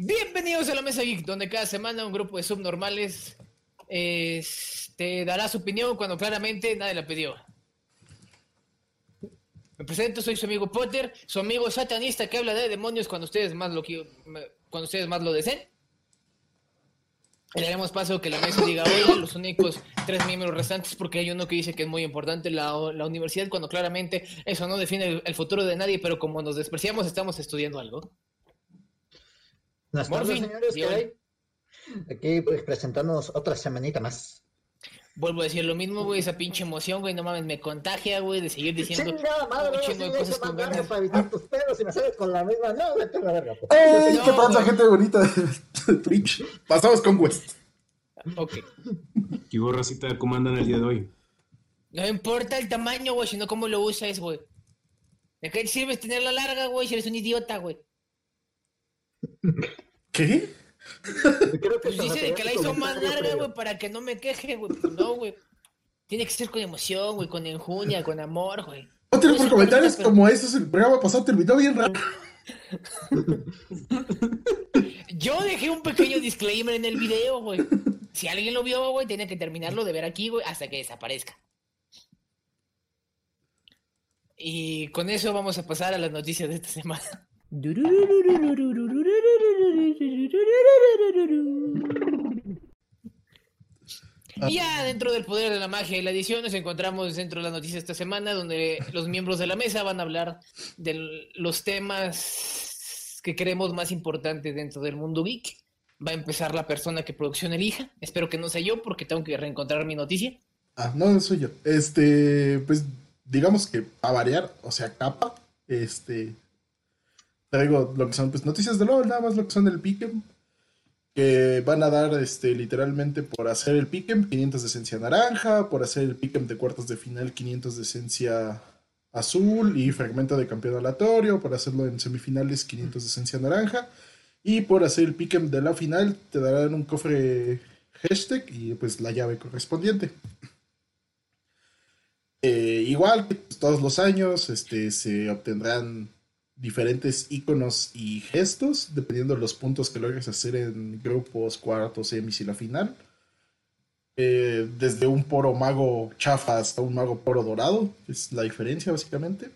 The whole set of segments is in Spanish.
Bienvenidos a la Mesa Geek, donde cada semana un grupo de subnormales te dará su opinión cuando claramente nadie la pidió. Me presento, soy su amigo Potter, su amigo satanista que habla de demonios cuando ustedes más lo, cuando ustedes más lo deseen. Le daremos paso que la mesa diga hoy los únicos tres miembros restantes, porque hay uno que dice que es muy importante la universidad, cuando claramente eso no define el, futuro de nadie, pero como nos despreciamos, estamos estudiando algo. Buenas tardes, señores, ¿qué hay? Aquí pues, presentándonos otra semanita más. Vuelvo a decir lo mismo, güey, esa pinche emoción, güey, no mames, me contagia, güey, de seguir diciendo Chingada madre, cosas con ganas. para evitar tus pedos y me sales con la misma, no, vete a la verga. Pues. ¡Ey! ¿Qué pasa, gente bonita de Twitch? Pasamos con West. Ok. ¿Qué borracita cómo andan el día de hoy? No importa el tamaño, güey, sino cómo lo usas, güey. ¿De qué sirve tenerla larga, güey, si eres un idiota, güey? ¿Qué? pues dice de que la hizo más larga, güey, para que no me queje, güey. Pues no, güey. Tiene que ser con emoción, güey, con enjunia, con amor, güey. No por comentarios como esos, el programa pasado terminó bien raro. Yo dejé un pequeño disclaimer en el video, güey. Si alguien lo vio, güey, tiene que terminarlo de ver aquí, güey, hasta que desaparezca. Y con eso vamos a pasar a las noticias de esta semana. Y ya dentro del poder de la magia y la edición nos encontramos dentro de las noticias esta semana donde los miembros de la mesa van a hablar de los temas que creemos más importantes dentro del mundo geek. Va a empezar la persona que producción elija. Espero que no sea yo porque tengo que reencontrar mi noticia. Ah, no soy yo. Este, pues digamos que a variar, o sea, capa, este, traigo lo que son pues noticias de LOL, nada más lo que son del Piquen. Que van a dar este literalmente por hacer el Piquen 500 de esencia naranja, por hacer el Piquen de cuartos de final 500 de esencia azul y fragmento de campeón aleatorio, por hacerlo en semifinales 500 de esencia naranja. Y por hacer el Piquen de la final te darán un cofre hashtag y pues la llave correspondiente. Eh, igual que todos los años, este, se obtendrán diferentes iconos y gestos, dependiendo de los puntos que logres hacer en grupos, cuartos, semis y la final. Eh, desde un poro mago chafa hasta un mago poro dorado, es la diferencia básicamente.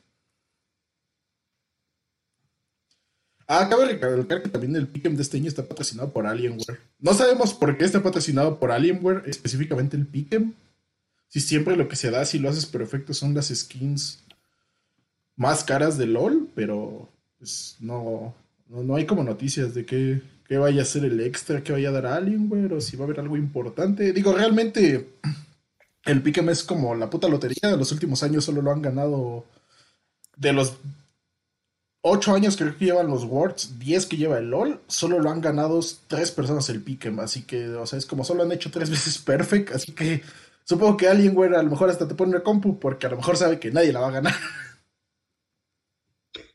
Ah, cabe recalcar que también el Pick'em de este año está patrocinado por Alienware. No sabemos por qué está patrocinado por Alienware, específicamente el Pick'em. Si siempre lo que se da, si lo haces perfecto, son las skins más caras de LOL, pero pues no, no, hay como noticias de qué, vaya a ser el extra, que vaya a dar alguien, güey, o si va a haber algo importante. Digo, realmente el Pick'em es como la puta lotería de los últimos años, solo lo han ganado de los ocho años creo que llevan los Worlds, 10 que lleva el LOL, solo lo han ganado tres personas el Pick'em, así que, o sea, es como solo han hecho tres veces perfect, así que supongo que alguien, a lo mejor hasta te pone el compu porque a lo mejor sabe que nadie la va a ganar.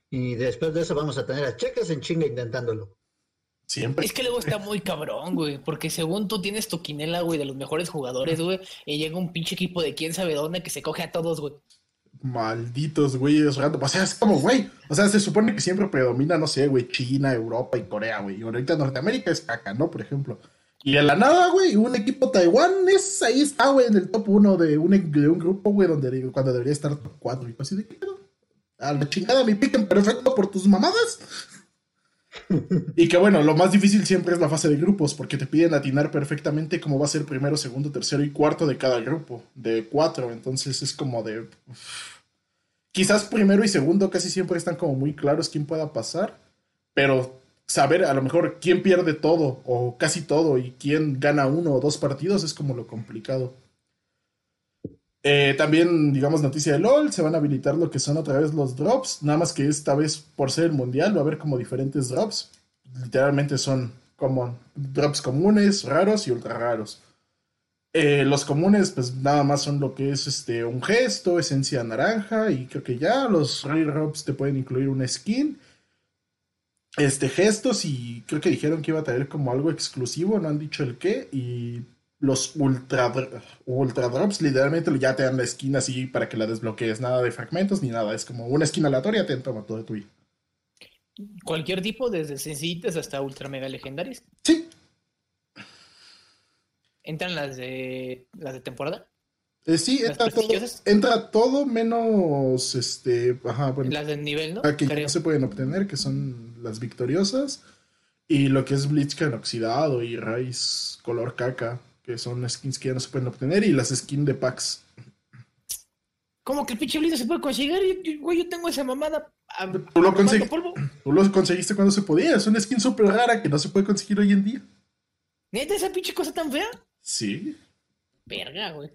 Y después de eso vamos a tener a Checas en chinga intentándolo. Siempre. Es que luego está muy cabrón, güey. Porque según tú tienes tu quinela, güey, de los mejores jugadores, güey. Y llega un pinche equipo de quién sabe dónde que se coge a todos, güey. Malditos, güey, es rato. O sea, es como, güey. O sea, se supone que siempre predomina, no sé, güey, China, Europa y Corea, güey. Y ahorita Norteamérica es caca, ¿no? Por ejemplo. Y en la nada, güey, un equipo Taiwán es ahí está, güey, en el top 1 de un, de un grupo, güey, donde cuando debería estar top 4 y así de qué a la chingada mi piquen perfecto por tus mamadas. y que bueno, lo más difícil siempre es la fase de grupos, porque te piden atinar perfectamente cómo va a ser primero, segundo, tercero y cuarto de cada grupo, de cuatro. Entonces es como de. Quizás primero y segundo casi siempre están como muy claros quién pueda pasar, pero saber a lo mejor quién pierde todo o casi todo y quién gana uno o dos partidos es como lo complicado. Eh, también, digamos, noticia de LOL, se van a habilitar lo que son otra vez los drops, nada más que esta vez por ser el mundial va a haber como diferentes drops. Literalmente son como drops comunes, raros y ultra raros. Eh, los comunes, pues nada más son lo que es este un gesto, esencia naranja, y creo que ya. Los rare drops te pueden incluir una skin. Este, gestos, y creo que dijeron que iba a traer como algo exclusivo, no han dicho el qué, y los ultra, ultra drops literalmente ya te dan la esquina así para que la desbloquees. Nada de fragmentos ni nada. Es como una esquina aleatoria, te toma todo de tu ¿Cualquier tipo, desde sencillitas hasta ultra mega legendarias? Sí. ¿Entran las de las de temporada? Eh, sí, entra todo, entra todo menos este, ajá, bueno, las del nivel, ¿no? Que no se pueden obtener, que son las victoriosas. Y lo que es Blitzcrank oxidado y Raíz color caca, que son skins que ya no se pueden obtener, y las skins de packs. ¿Cómo que el pinche Blizzard se puede conseguir? Güey, yo tengo esa mamada. ¿Tú, lo Tú lo conseguiste cuando se podía. Es una skin súper rara que no se puede conseguir hoy en día. ¿Neta esa pinche cosa tan fea? Sí. Verga, güey.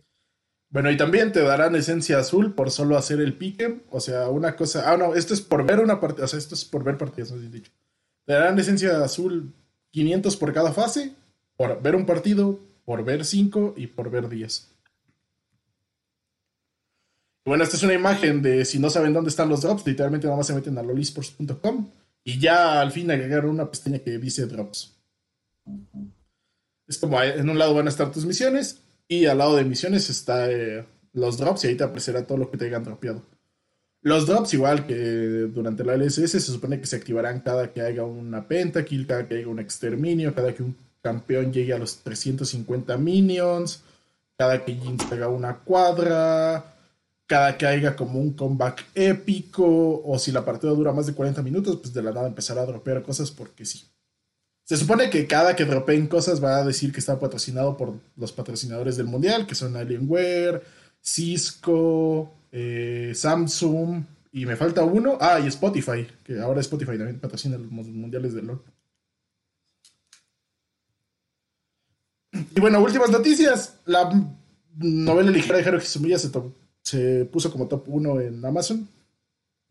Bueno, y también te darán esencia azul por solo hacer el pique. O sea, una cosa. Ah, no, esto es por ver una partida. O sea, esto es por ver partidas, no dicho. Te darán esencia azul 500 por cada fase, por ver un partido, por ver 5 y por ver 10. Bueno, esta es una imagen de si no saben dónde están los drops, literalmente nada más se meten a lolisports.com y ya al fin agregaron una pestaña que dice drops. Es como en un lado van a estar tus misiones y al lado de misiones está eh, los drops y ahí te aparecerá todo lo que te hayan dropeado. Los drops, igual que durante la LSS, se supone que se activarán cada que haya una pentakill, cada que haya un exterminio, cada que un campeón llegue a los 350 minions, cada que Jinx haga una cuadra, cada que haya como un comeback épico, o si la partida dura más de 40 minutos, pues de la nada empezará a dropear cosas porque sí. Se supone que cada que dropeen cosas va a decir que está patrocinado por los patrocinadores del mundial, que son Alienware, Cisco, eh, Samsung, y me falta uno. Ah, y Spotify, que ahora Spotify también patrocina los mundiales de LOL. Y bueno, últimas noticias. La novela ligera de Haruhi Sumiya se, se puso como top 1 en Amazon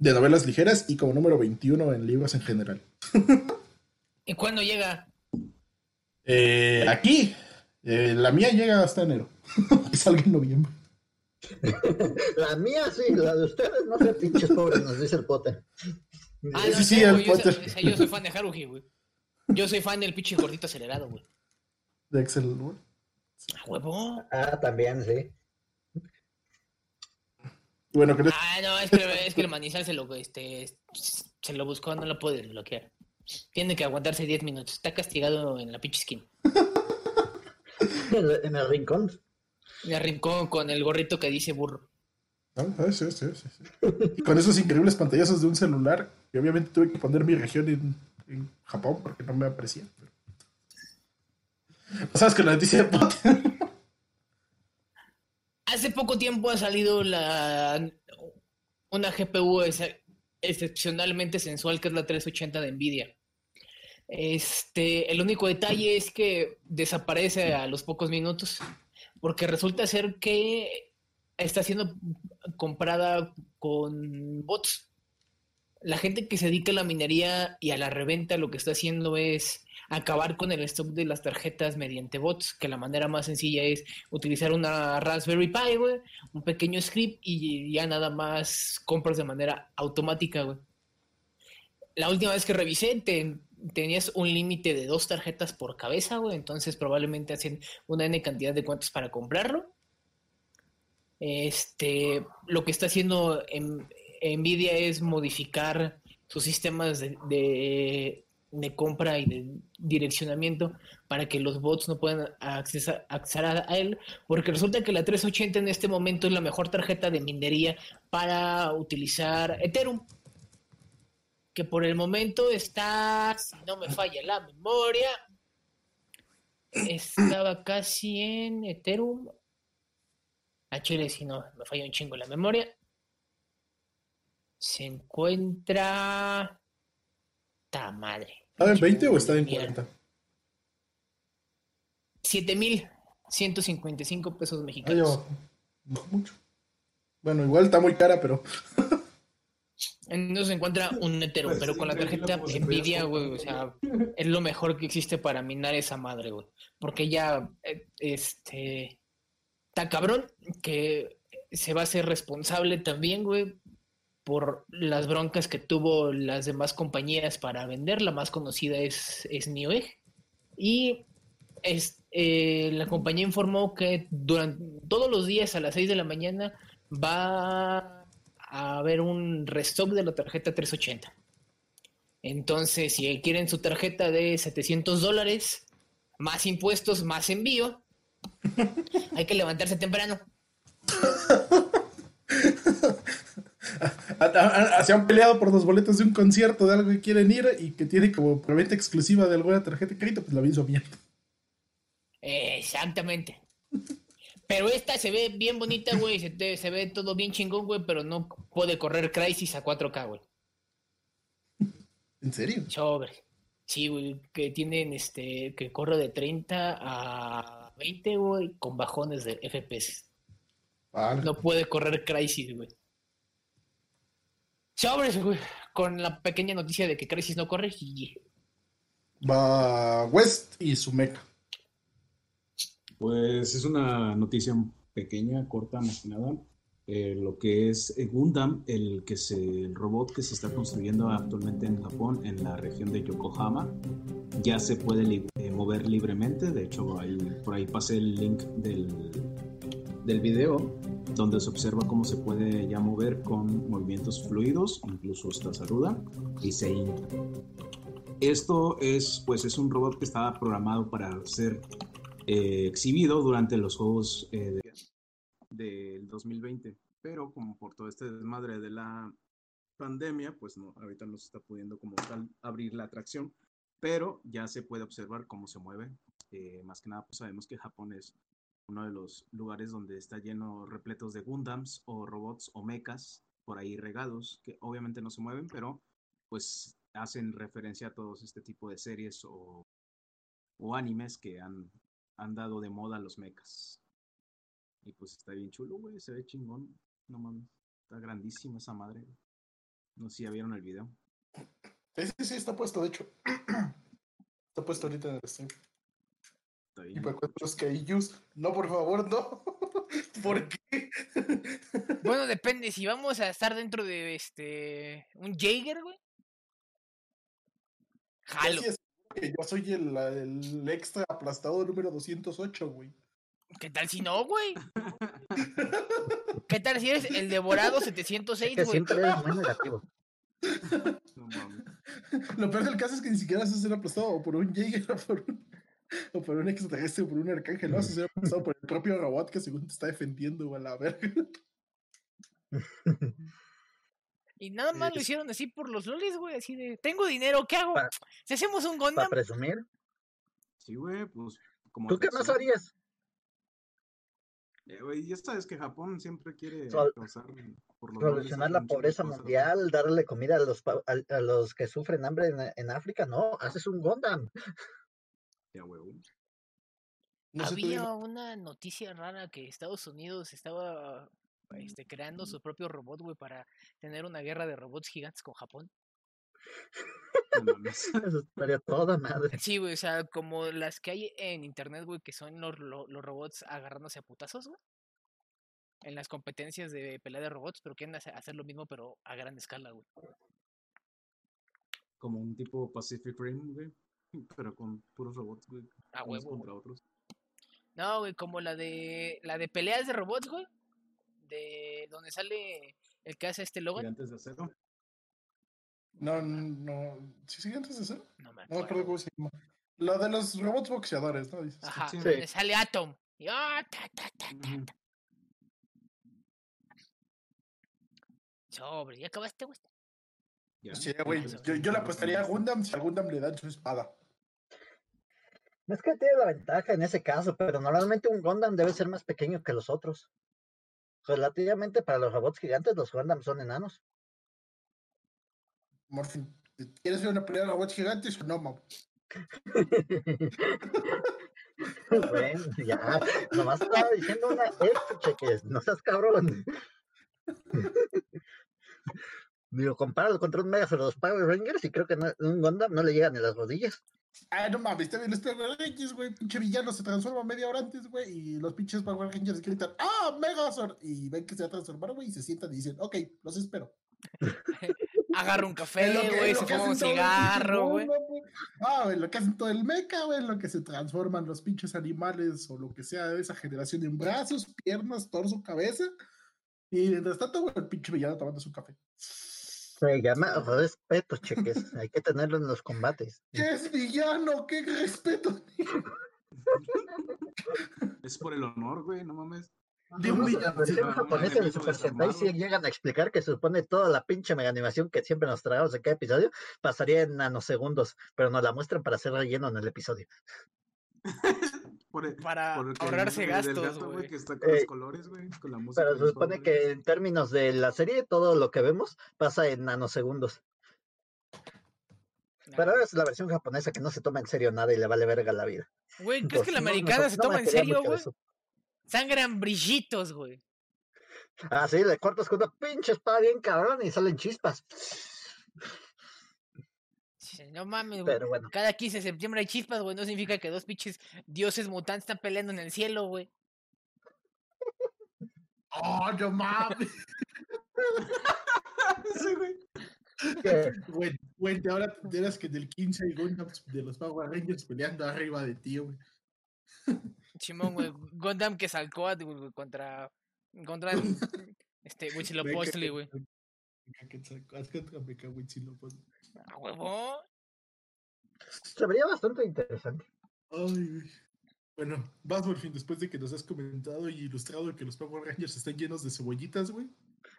de novelas ligeras y como número 21 en libros en general. ¿Y cuándo llega? Eh, aquí. Eh, la mía llega hasta enero. Salga en noviembre. la mía sí, la de ustedes no sé, pinches pobres, nos dice el Potter. Ah, no, sí, sí, el yo, Potter. Soy, yo soy fan de Haruhi, güey. Yo soy fan del pinche gordito acelerado, güey. De Excel. A huevo. Ah, también, sí. Bueno, ¿crees? Ah, no, es que, es que el manizal se lo, este, se lo buscó, no lo puede bloquear. Tiene que aguantarse 10 minutos. Está castigado en la pinche skin. en el rincón. Me arrincó con el gorrito que dice burro. Ah, ah, sí, sí, sí, Y con esos increíbles pantallazos de un celular, que obviamente tuve que poner mi región en, Japón porque no me aparecía. ¿Sabes que la noticia de Hace poco tiempo ha salido la una GPU excepcionalmente sensual que es la 380 de Nvidia. Este, el único detalle es que desaparece a los pocos minutos porque resulta ser que está siendo comprada con bots. La gente que se dedica a la minería y a la reventa lo que está haciendo es acabar con el stock de las tarjetas mediante bots, que la manera más sencilla es utilizar una Raspberry Pi, güey, un pequeño script y ya nada más compras de manera automática, güey. La última vez que revisé, te, tenías un límite de dos tarjetas por cabeza, güey, entonces probablemente hacen una N cantidad de cuentas para comprarlo. Este, lo que está haciendo Nvidia es modificar sus sistemas de, compra y de direccionamiento para que los bots no puedan accesar, a él, porque resulta que la 380 en este momento es la mejor tarjeta de minería para utilizar Ethereum que por el momento está, si no me falla la memoria, estaba casi en Ethereum. A Chile, si no me falla un chingo la memoria. Se encuentra. ¡Ta madre! ¿Está en 20 o está en 40? 7.155 pesos mexicanos. no mucho. Bueno, igual está muy cara, pero. No se encuentra un Etero, pues pero con la tarjeta Nvidia, güey, o sea, es lo mejor que existe para minar esa madre, güey. Porque ya, eh, este, está cabrón que se va a ser responsable también, güey, por las broncas que tuvo las demás compañías para vender. La más conocida es, es Newegg. Y es, eh, la compañía informó que durante todos los días a las 6 de la mañana va a haber un restock de la tarjeta 380. Entonces, si quieren su tarjeta de 700 dólares, más impuestos, más envío, hay que levantarse temprano. Se han peleado por los boletos de un concierto de algo que quieren ir y que tiene como preventa exclusiva de alguna tarjeta de crédito, pues la hizo bien. Exactamente. Pero esta se ve bien bonita, güey. Se, se, ve todo bien chingón, güey, pero no puede correr Crisis a 4K, güey. ¿En serio? Sobre. Sí, güey, que tienen este, que corre de 30 a 20, güey, con bajones de FPS. No puede correr Crisis, güey. Sobres, güey. Con la pequeña noticia de que Crisis no corre. Y... Va West y su mecha. Pues es una noticia pequeña, corta, más que nada. Eh, lo que es Gundam, el, que se, el robot que se está construyendo actualmente en Japón, en la región de Yokohama, ya se puede eh, mover libremente. De hecho, por ahí pasé el link del, del video donde se observa cómo se puede ya mover con movimientos fluidos, incluso hasta saluda y se hinca. Esto es, pues, es un robot que estaba programado para ser eh, exhibido durante los Juegos eh, del 2020, pero como por todo este desmadre de la pandemia, pues no, ahorita no se está pudiendo como tal abrir la atracción, pero ya se puede observar cómo se mueve. Eh, más que nada, pues sabemos que Japón es uno de los lugares donde está lleno repletos de Gundams o robots o mechas por ahí regados, que obviamente no se mueven, pero pues hacen referencia a todos este tipo de series o, o animes que han, han dado de moda los mechas. Y pues está bien chulo, güey, se ve chingón. No mames, está grandísima esa madre. No sé si ya vieron el video. Sí, sí, sí, está puesto, de hecho. está puesto ahorita en el stream. Y me encuentro que ellos, no, por favor, no. ¿Por qué? bueno, depende. Si vamos a estar dentro de este. Un Jaeger, güey. Jalo. yo soy el, el extra aplastado número 208, güey. ¿Qué tal si no, güey? ¿Qué tal si eres el devorado 706, güey? Siempre eres muy negativo. No mames. Lo peor del caso es que ni siquiera vas a ser aplastado por un Jaeger o por un o por un extraterrestre o por un arcángel, no, se ha pasado por el propio robot que según te está defendiendo, a la verga. Y nada más lo hicieron así por los lolis, güey, así de, tengo dinero, ¿qué hago? si hacemos un Gundam. ¿Para presumir? Sí, güey, pues... Como ¿Tú qué más harías? Eh, güey, ya sabes que Japón siempre quiere causar por los solucionar la pobreza mundial, darle comida a los, a, los que sufren hambre en, en África, no, haces un Gundam. Había una noticia rara que Estados Unidos estaba este, creando su propio robot, güey, para tener una guerra de robots gigantes con Japón. Eso estaría toda madre. Sí, güey, o sea, como las que hay en internet, güey, que son los, los, robots agarrándose a putazos, güey. En las competencias de pelea de robots, pero quieren hacer lo mismo, pero a gran escala, güey. Como un tipo Pacific Rim, güey. Pero con puros robots, güey. A huevo. Contra otros. No, güey, como la de la de peleas de robots, güey. De donde sale el que hace este logo. ¿Gigantes de acero? No, no. ¿Sí, gigantes de acero? No me acuerdo. No me cómo se llama. La de los robots boxeadores, ¿no? Dices, Ajá, sí. sale Atom. Y, oh, ta, ta, ta, ta, Sobre, ¿ya acabaste, güey? Sí, güey. Yo, yo le apostaría a Gundam si a Gundam le dan su espada. Es que tiene la ventaja en ese caso, pero normalmente un Gundam debe ser más pequeño que los otros. Relativamente para los robots gigantes, los Gundam son enanos. Morfin, ¿quieres ver una pelea de robots gigantes o no, mam? bueno, ya, nomás estaba diciendo una esto, cheques, no seas cabrón. Digo, compáralo contra un Megazord de los Power Rangers y creo que un Gundam no le llegan ni las rodillas. Ah, no mames, está bien los Power Rangers, güey. Pinche villano se transforma media hora antes, güey. Y los pinches Power Rangers gritan, ¡Ah, Megazord! Y ven que se va a transformar, güey. Y se sientan y dicen, ok, los espero. Agarra un café, güey, se fuma un cigarro, güey. Ah, güey, lo que hacen todo el mecha, güey, lo que se transforman los pinches animales o lo que sea de esa generación en brazos, piernas, torso, cabeza. Y mientras tanto, güey, el pinche villano tomando su café. Se llama respeto, cheques. Hay que tenerlo en los combates. ¿Qué es villano? ¿Qué respeto? Es por el honor, güey, no mames. De un La villano. japonesa un de Super Sentai desarmado. llegan a explicar que se supone toda la pinche mega animación que siempre nos tragamos en cada episodio pasaría en nanosegundos, pero nos la muestran para hacer relleno en el episodio. Por el- Para por el ahorrarse del gastos, gato, güey. Que está con Eh, los colores, güey. Con la música. Pero se supone que en términos de la serie, todo lo que vemos pasa en nanosegundos. Pero ahora es la versión japonesa que no se toma en serio nada y le vale verga la vida. Güey, ¿crees que la americana no- se toma en serio, güey? Sangran brillitos, güey. Ah, sí, le cortas con una pinche espada bien cabrón y salen chispas. No mames, güey. Pero bueno, Cada 15 de septiembre hay chispas, güey. No significa que dos pinches dioses mutantes están peleando en el cielo, güey. ¡Oh, no mames! Sí, güey. Güey, güey, ahora te enteras que del 15 hay Gundams de los Power Rangers peleando arriba de ti, güey. Chimón, güey. Gundam que salcó a- güey, contra. Contra. Este, Huitzilopochtli, güey. Me pues. A huevo. se vería bastante interesante. Ay. Bueno, vas por fin, después de que nos has comentado y ilustrado que los Power Rangers están llenos de cebollitas, güey.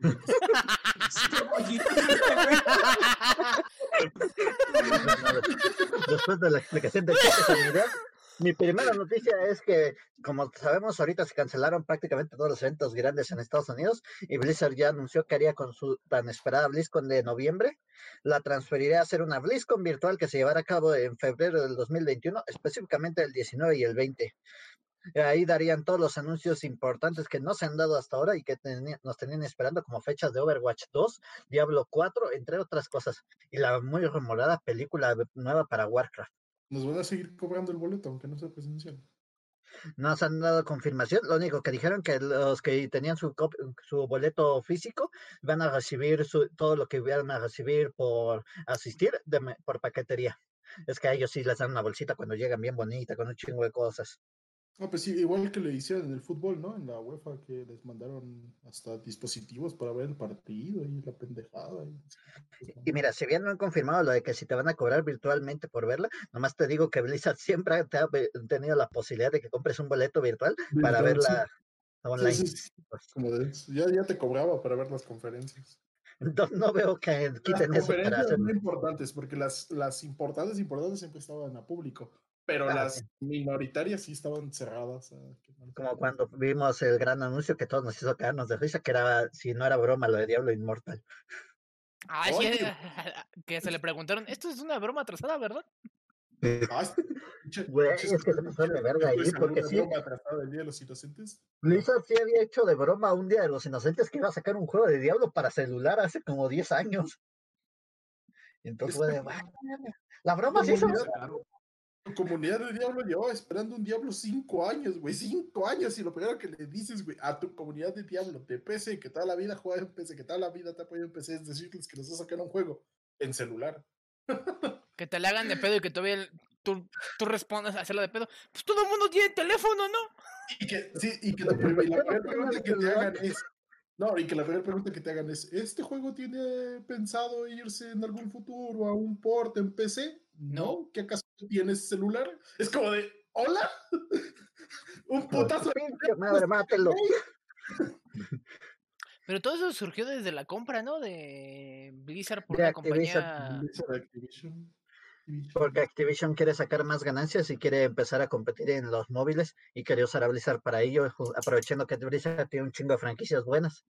Después de la explicación de idea, mi primera noticia es que, como sabemos, ahorita se cancelaron prácticamente todos los eventos grandes en Estados Unidos y Blizzard ya anunció que haría con su tan esperada BlizzCon de noviembre. La transferiría a ser una BlizzCon virtual que se llevará a cabo en febrero del 2021, específicamente el 19 y el 20. Ahí darían todos los anuncios importantes que no se han dado hasta ahora y que nos tenían esperando como fechas de Overwatch 2, Diablo 4, entre otras cosas. Y la muy rumorada película nueva para Warcraft. Nos van a seguir cobrando el boleto, aunque no sea presencial. No se han dado confirmación. Lo único que dijeron que los que tenían su, su boleto físico van a recibir su- todo lo que van a recibir por asistir por paquetería. Es que a ellos sí les dan una bolsita cuando llegan bien bonita, con un chingo de cosas. Ah, pues sí, igual que le hicieron en el fútbol, ¿no? En la UEFA, que les mandaron hasta dispositivos para ver el partido y la pendejada. y- Y mira, si bien no han confirmado lo de que si te van a cobrar virtualmente por verla, nomás te digo que Blizzard siempre te ha tenido la posibilidad de que compres un boleto virtual para Virtual, verla Sí, online. sí, sí, Pues, como de, ya, ya te cobraba para ver las conferencias. entonces no veo que Las quiten eso para no importantes, porque las, las importantes, importantes siempre estaban a público, pero Ah, las minoritarias sí estaban cerradas. a que no les Como cuando vimos el gran anuncio que todos nos hizo caernos de risa, que era, si no era broma, lo de Diablo Inmortal. Ah, sí, que se le preguntaron, esto es una broma atrasada, ¿verdad? Ah, Güey, es que se pasó de verga ahí, porque sí. broma atrasada del Día de los Inocentes. Blizzard sí había hecho de broma un día de los inocentes que iba a sacar un juego de Diablo para celular hace como 10 años. Entonces fue de, "Bueno, la broma se hizo. Comunidad- Tu comunidad de Diablo llevaba esperando un Diablo cinco años, güey, cinco años. Y lo primero que le dices, güey, a tu comunidad de Diablo de PC, que toda la vida juega en PC, que toda la vida te apoya en PC, es decirles que nos va a sacar un juego en celular. Que te la hagan de pedo y que todavía tú, tú respondas a hacerla de pedo. Pues todo el mundo tiene teléfono, ¿no? Y que, sí, y que la primera pregunta que te hagan es. No, y que la primera pregunta que te hagan es: ¿Este juego tiene pensado irse en algún futuro a un port en PC? No. ¿Qué acaso tienes celular? Es como de: ¿Hola? un putazo. Pinche madre, mátelo. Pero todo eso surgió desde la compra, ¿no? De Blizzard por De una Activision. compañía. Blizzard Activision. Activision. Porque Activision quiere sacar más ganancias y quiere empezar a competir en los móviles y quiere usar a Blizzard para ello, aprovechando que Blizzard tiene un chingo de franquicias buenas.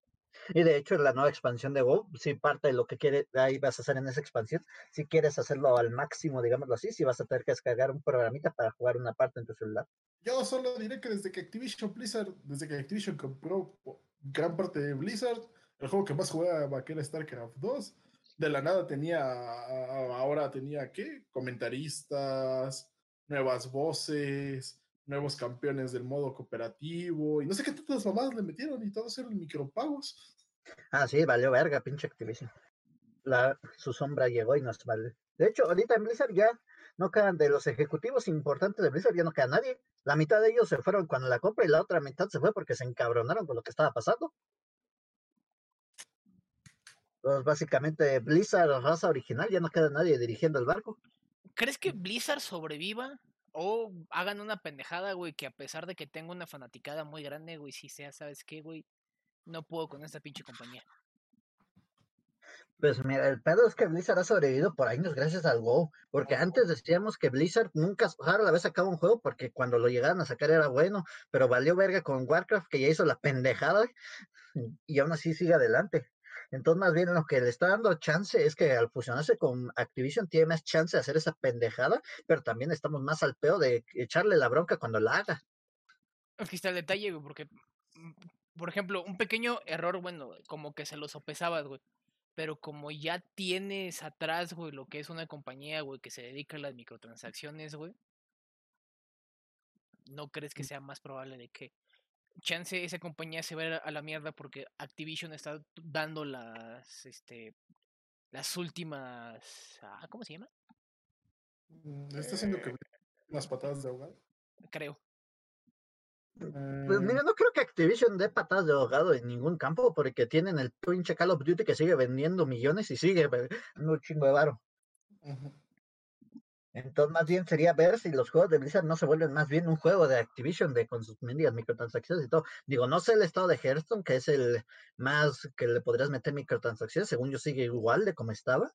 Y de hecho, la nueva expansión de WoW, si parte de lo que quiere, ahí vas a hacer en esa expansión, si quieres hacerlo al máximo, digámoslo así, si vas a tener que descargar un programita para jugar una parte en tu celular. Yo solo diré que desde que Activision Blizzard, desde que Activision compró gran parte de Blizzard, el juego que más jugaba que era StarCraft 2, de la nada tenía, ahora tenía, ¿qué? Comentaristas, nuevas voces, nuevos campeones del modo cooperativo, y no sé qué tantas mamadas le metieron, y todos eran micropagos. Ah, sí, valió verga, pinche Activision. La, su sombra llegó y nos vale. De hecho, ahorita en Blizzard ya no quedan de los ejecutivos importantes de Blizzard, ya no queda nadie. La mitad de ellos se fueron cuando la compra y la otra mitad se fue porque se encabronaron con lo que estaba pasando. Pues básicamente Blizzard, raza original, ya no queda nadie dirigiendo el barco. ¿Crees que Blizzard sobreviva? O hagan una pendejada, güey, que a pesar de que tengo una fanaticada muy grande, güey, si sea, ¿sabes qué, güey? No puedo con esta pinche compañía. Pues mira, el pedo es que Blizzard ha sobrevivido por años gracias al WoW. Porque antes decíamos que Blizzard nunca rara la vez sacaba un juego porque cuando lo llegaban a sacar era bueno, pero valió verga con Warcraft que ya hizo la pendejada y aún así sigue adelante. Entonces, más bien lo que le está dando chance es que al fusionarse con Activision tiene más chance de hacer esa pendejada, pero también estamos más al peo de echarle la bronca cuando la haga. Aquí está el detalle, güey, porque, mm, por ejemplo, un pequeño error, bueno, como que se lo sopesabas, güey. Pero como ya tienes atrás, güey, lo que es una compañía, güey, que se dedica a las microtransacciones, güey. ¿No crees que sea más probable de que chance esa compañía se vaya a la mierda porque Activision está dando las, este, las últimas, ah, ¿cómo se llama? Mm, ¿Está haciendo que las patadas de ahogado? Creo. Pues Eh, mira, no creo que Activision dé patadas de ahogado en ningún campo porque tienen el pinche Call of Duty que sigue vendiendo millones y sigue dando un chingo de varo. ujú. Entonces, más bien sería ver si los juegos de Blizzard no se vuelven más bien un juego de Activision de con sus mendigas microtransacciones y todo. Digo, no sé el estado de Hearthstone, que es el más que le podrías meter microtransacciones, según yo sigue igual de como estaba.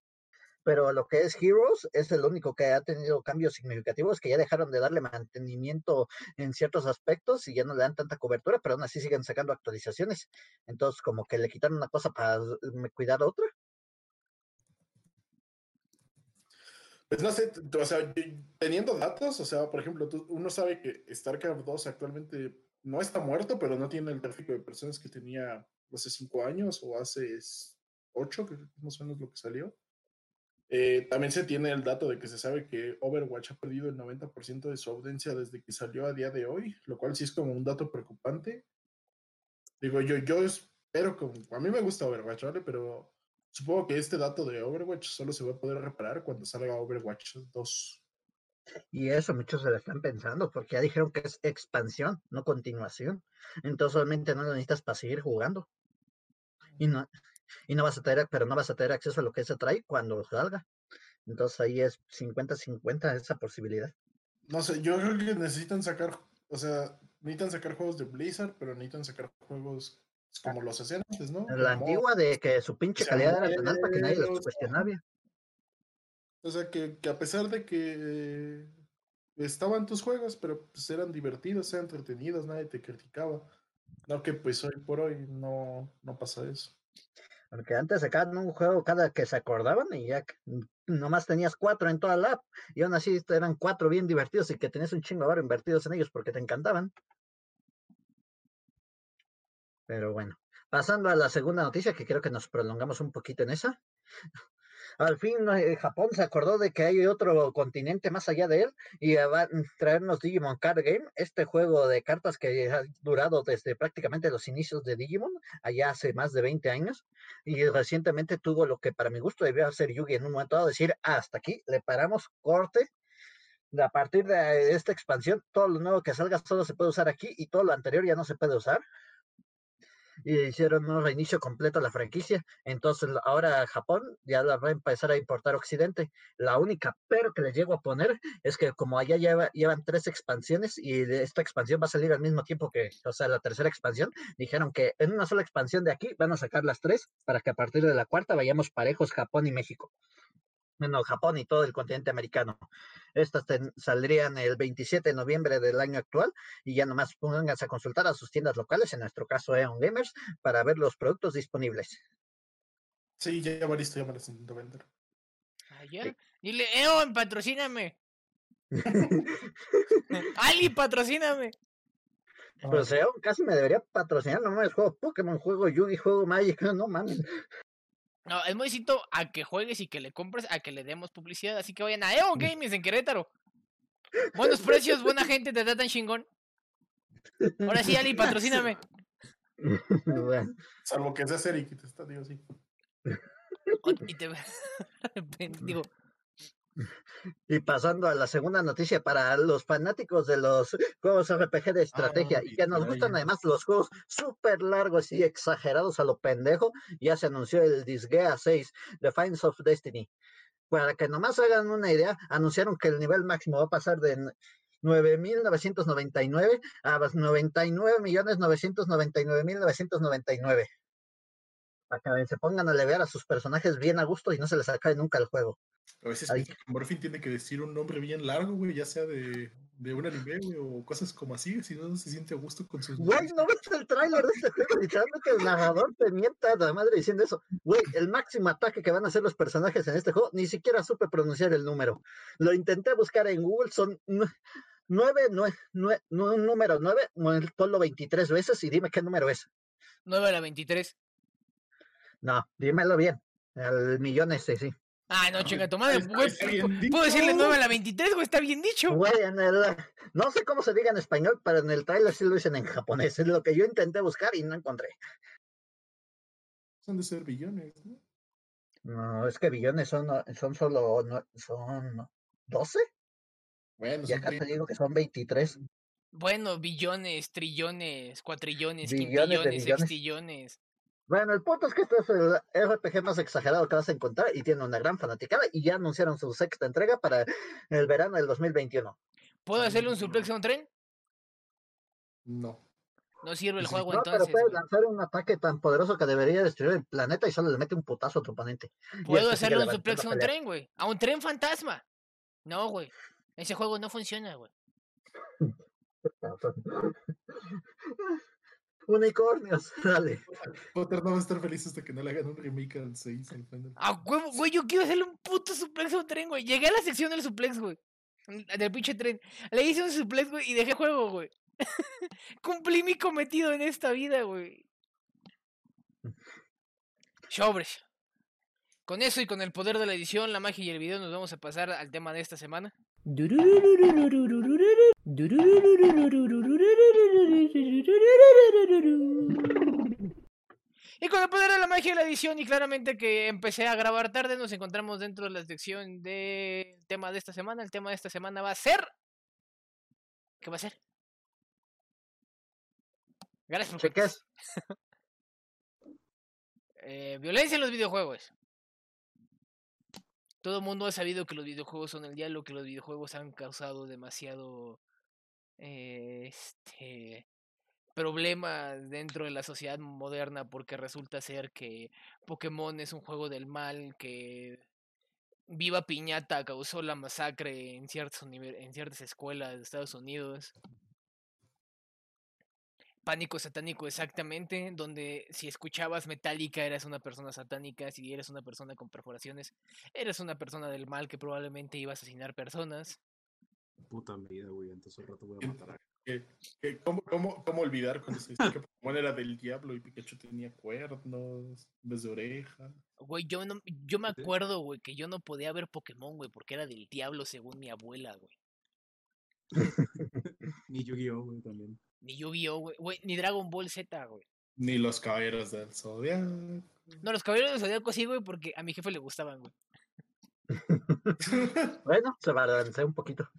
Pero lo que es Heroes es el único que ha tenido cambios significativos, que ya dejaron de darle mantenimiento en ciertos aspectos y ya no le dan tanta cobertura, pero aún así siguen sacando actualizaciones. Entonces, como que le quitaron una cosa para cuidar otra. Pues no sé, o sea, teniendo datos, o sea, por ejemplo, uno sabe que StarCraft 2 actualmente no está muerto, pero no tiene el tráfico de personas que tenía hace cinco años o hace ocho, que más o menos lo que salió. Eh, también se tiene el dato de que se sabe que Overwatch ha perdido el 90% de su audiencia desde que salió a día de hoy, lo cual sí es como un dato preocupante. Digo, yo, yo espero que, a mí me gusta Overwatch, ¿vale? Pero supongo que este dato de Overwatch solo se va a poder reparar cuando salga Overwatch 2. Y eso muchos se lo están pensando, porque ya dijeron que es expansión, no continuación. Entonces solamente no lo necesitas para seguir jugando. Y no, y no vas a tener, pero no vas a tener acceso a lo que se trae cuando salga. Entonces ahí es 50-50 esa posibilidad. No sé, yo creo que necesitan sacar, o sea, necesitan sacar juegos de Blizzard, pero necesitan sacar juegos como los hacían antes, ¿no? La Como- antigua de que su pinche calidad era tan alta que nadie los cuestionaba. O sea, que, que a pesar de que estaban tus juegos, pero pues eran divertidos, eran entretenidos, nadie te criticaba. No que pues hoy por hoy no, no pasa eso. Porque antes sacaban un juego cada que se acordaban y ya nomás tenías cuatro en toda la app. Y aún así eran cuatro bien divertidos y que tenías un chingo de invertidos en ellos porque te encantaban. Pero bueno, pasando a la segunda noticia, que creo que nos prolongamos un poquito en esa. Al fin eh, Japón se acordó de que hay otro continente más allá de él y eh, va a traernos Digimon Card Game, este juego de cartas que ha durado desde prácticamente los inicios de Digimon, allá hace más de 20 años, y recientemente tuvo lo que para mi gusto debió hacer Yugi en un momento dado, decir, "Ah, hasta aquí, le paramos corte. A partir de esta expansión, todo lo nuevo que salga solo se puede usar aquí y todo lo anterior ya no se puede usar y hicieron un reinicio completo a la franquicia. Entonces ahora Japón ya la va a empezar a importar a Occidente. La única pero que les llego a poner es que como allá lleva- llevan tres expansiones y esta expansión va a salir al mismo tiempo que, o sea, la tercera expansión, dijeron que en una sola expansión de aquí van a sacar las tres para que a partir de la cuarta vayamos parejos Japón y México. Bueno, Japón y todo el continente americano. Estas ten- saldrían el 27 de noviembre del año actual y ya nomás pónganse a consultar a sus tiendas locales, en nuestro caso Eon Gamers, para ver los productos disponibles. Sí, ya varios ya me las intento vender. Allá. Dile, Eon, patrocíname. Ali, patrocíname. Pues Eon casi me debería patrocinar, no mames, juego Pokémon, juego Yugi, juego Magic, no mames. No, es muy distinto a que juegues y que le compres a que le demos publicidad. Así que vayan a Eon Gaming en Querétaro. Buenos precios, buena gente, te tratan chingón. Ahora sí, Ali, patrocíname. Bueno, Salvo que sea Eric y te está, digo, sí. Y te... Digo, Y pasando a la segunda noticia para los fanáticos de los juegos RPG de estrategia y que nos gustan además los juegos súper largos y exagerados a lo pendejo, ya se anunció el Disgaea 6, The Finds of Destiny. Para que nomás hagan una idea, anunciaron que el nivel máximo va a pasar de 9.999 a 99.999.999. Para que se pongan a leer a sus personajes bien a gusto y no se les acabe nunca el juego. A veces Morphin tiene que decir un nombre bien largo, güey, ya sea de, de un anime, güey, o cosas como así, si no se siente a gusto con sus. Güey, ¿no ves el tráiler de este juego? Literalmente el narrador te mienta la madre diciendo eso. Güey, el máximo ataque que van a hacer los personajes en este juego, ni siquiera supe pronunciar el número. Lo intenté buscar en Google, son nueve, nueve, nueve número nueve, ponlo 23 veces y dime qué número es. 9 a la 23. No, dímelo bien. El millón ese, sí. Ah, no, chinga tu madre. ¿Puedo decirle 9 a la 23, güey? Está bien dicho. Güey, en el, no sé cómo se diga en español, pero en el trailer sí lo dicen en japonés. Es lo que yo intenté buscar y no encontré. Son de ser billones, ¿no? No, es que billones son, son solo, son 12. Bueno, y acá te digo que son 23. Bueno, billones, trillones, cuatrillones, quintillones, sextillones. Bueno, el punto es que este es el RPG más exagerado que vas a encontrar y tiene una gran fanaticada y ya anunciaron su sexta entrega para el verano del 2021. ¿Puedo hacerle un suplex a un tren? No. No sirve el juego no, entonces. Pero puedes lanzar un ataque tan poderoso que debería destruir el planeta y solo le mete un putazo a tu oponente. ¿Puedo hacerle un suplex a un tren, güey? A un tren fantasma. No, güey. Ese juego no funciona, güey. Unicornios, dale. Potter no va a estar feliz hasta que no le hagan un remake al 6 al final. Ah, huevo, güey, yo quiero hacerle un puto suplex a un tren, güey. Llegué a la sección del suplex, güey. Del pinche tren. Le hice un suplex, güey, y dejé juego, güey. Cumplí mi cometido en esta vida, güey. Sobres. Con eso y con el poder de la edición, la magia y el video nos vamos a pasar al tema de esta semana. Y con el poder de la magia de la edición y claramente que empecé a grabar tarde, nos encontramos dentro de la sección del tema de esta semana. El tema de esta semana va a ser... ¿Qué va a ser? Gracias por ¿Qué es? eh, violencia en los videojuegos. Todo el mundo ha sabido que los videojuegos son el diablo, que los videojuegos han causado demasiado este problemas dentro de la sociedad moderna porque resulta ser que Pokémon es un juego del mal que Viva Piñata causó la masacre en ciertas, en ciertas escuelas de Estados Unidos. Pánico satánico, exactamente, donde si escuchabas Metallica eras una persona satánica, si eres una persona con perforaciones, eres una persona del mal que probablemente iba a asesinar personas. Puta vida, güey, entonces un rato voy a matar a cómo, cómo, cómo, olvidar cuando se dice que Pokémon era del diablo y Pikachu tenía cuernos vez de oreja? Güey, yo, no, yo me acuerdo, güey, que yo no podía ver Pokémon, güey, porque era del diablo según mi abuela, güey. ni Yu-Gi-Oh, güey, también. Ni Yu-Gi-Oh, güey, ni Dragon Ball Z, güey. Ni los caballeros del Zodiaco. No, los caballeros del Zodiaco sí, güey, porque a mi jefe le gustaban, güey. bueno, se balanceó un poquito.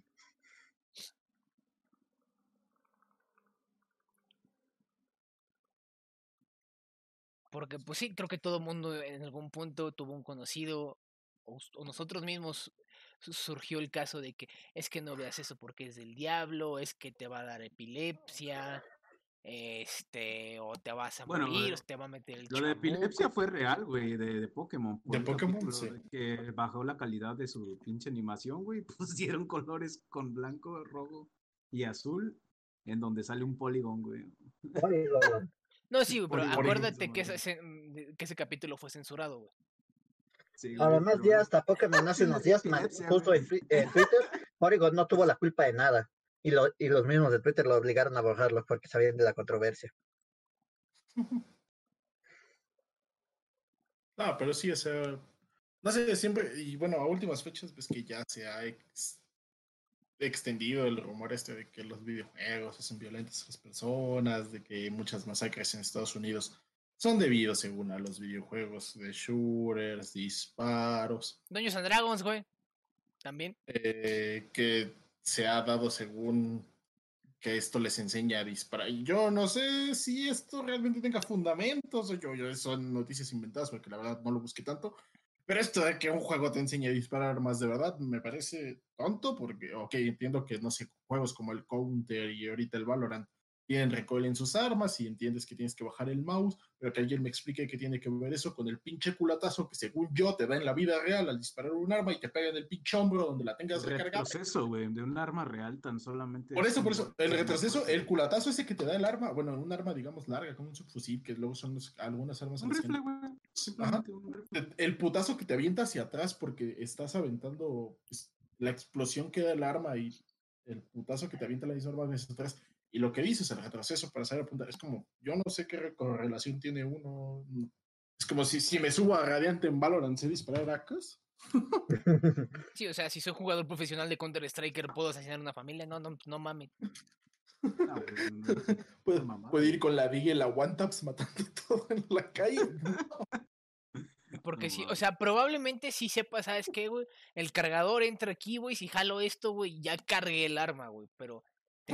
Porque pues sí, creo que todo mundo en algún punto tuvo un conocido o, nosotros mismos surgió el caso de que es que no veas eso porque es del diablo, es que te va a dar epilepsia, este, o te vas a morir, o te va a meter el Lo de epilepsia fue real, güey, de, de, Pokémon. De Pokémon, sí. Que bajó la calidad de su pinche animación, güey, pusieron colores con blanco, rojo y azul, en donde sale un polígono, güey. No, sí, pero acuérdate que ese, mm, que ese capítulo fue censurado, güey. Además, ya hasta Pokémon hace unos días, justo en, Twitter, Porygon no tuvo la culpa de nada. Y, lo, y los mismos de Twitter lo obligaron a borrarlo porque sabían de la controversia. No, pero sí, o sea, no sé, siempre, y bueno, a últimas fechas, ves que ya se ha extendido el rumor este de que los videojuegos hacen violentas a las personas, de que muchas masacres en Estados Unidos son debidos, según a los videojuegos de shooters, disparos. Doños and Dragons, güey. También. eh, que se ha dado según que esto les enseña a disparar. Y yo no sé si esto realmente tenga fundamentos, o yo, yo son noticias inventadas, porque la verdad no lo busqué tanto. Pero esto de que un juego te enseñe a disparar más de verdad me parece tonto, porque, ok, entiendo que, no sé, juegos como el Counter y ahorita el Valorant tienen recoil en sus armas y entiendes que tienes que bajar el mouse, pero que alguien me explique qué tiene que ver eso con el pinche culatazo que según yo te da en la vida real al disparar un arma y te pega en el pinche hombro donde la tengas recargada. retroceso, güey, de un arma real tan solamente. Por es eso, por eso, el retroceso, el culatazo ese que te da el arma, bueno, un arma, digamos, larga, como un subfusil, que luego son los- algunas armas rifle, güey. Un rifle. El putazo que te avienta hacia atrás porque estás aventando pues, la explosión que da el arma y el putazo que te avienta la misma arma hacia atrás. Y lo que dices, el retroceso para saber apuntar, es como, yo no sé qué re- correlación tiene uno. Es como si, si me subo a Radiante en Valorant, sé disparar acas. Sí, o sea, si soy jugador profesional de Counter Striker, ¿puedo asesinar una familia? No, no, no mames. No, güey, no. Puede, mamada. puede ir con la Diga y la One Taps matando todo en la calle. Porque No sí, o sea, probablemente sí sepa, ¿sabes qué, güey? El cargador entra aquí, güey, si jalo esto, güey, ya cargué el arma, güey. Pero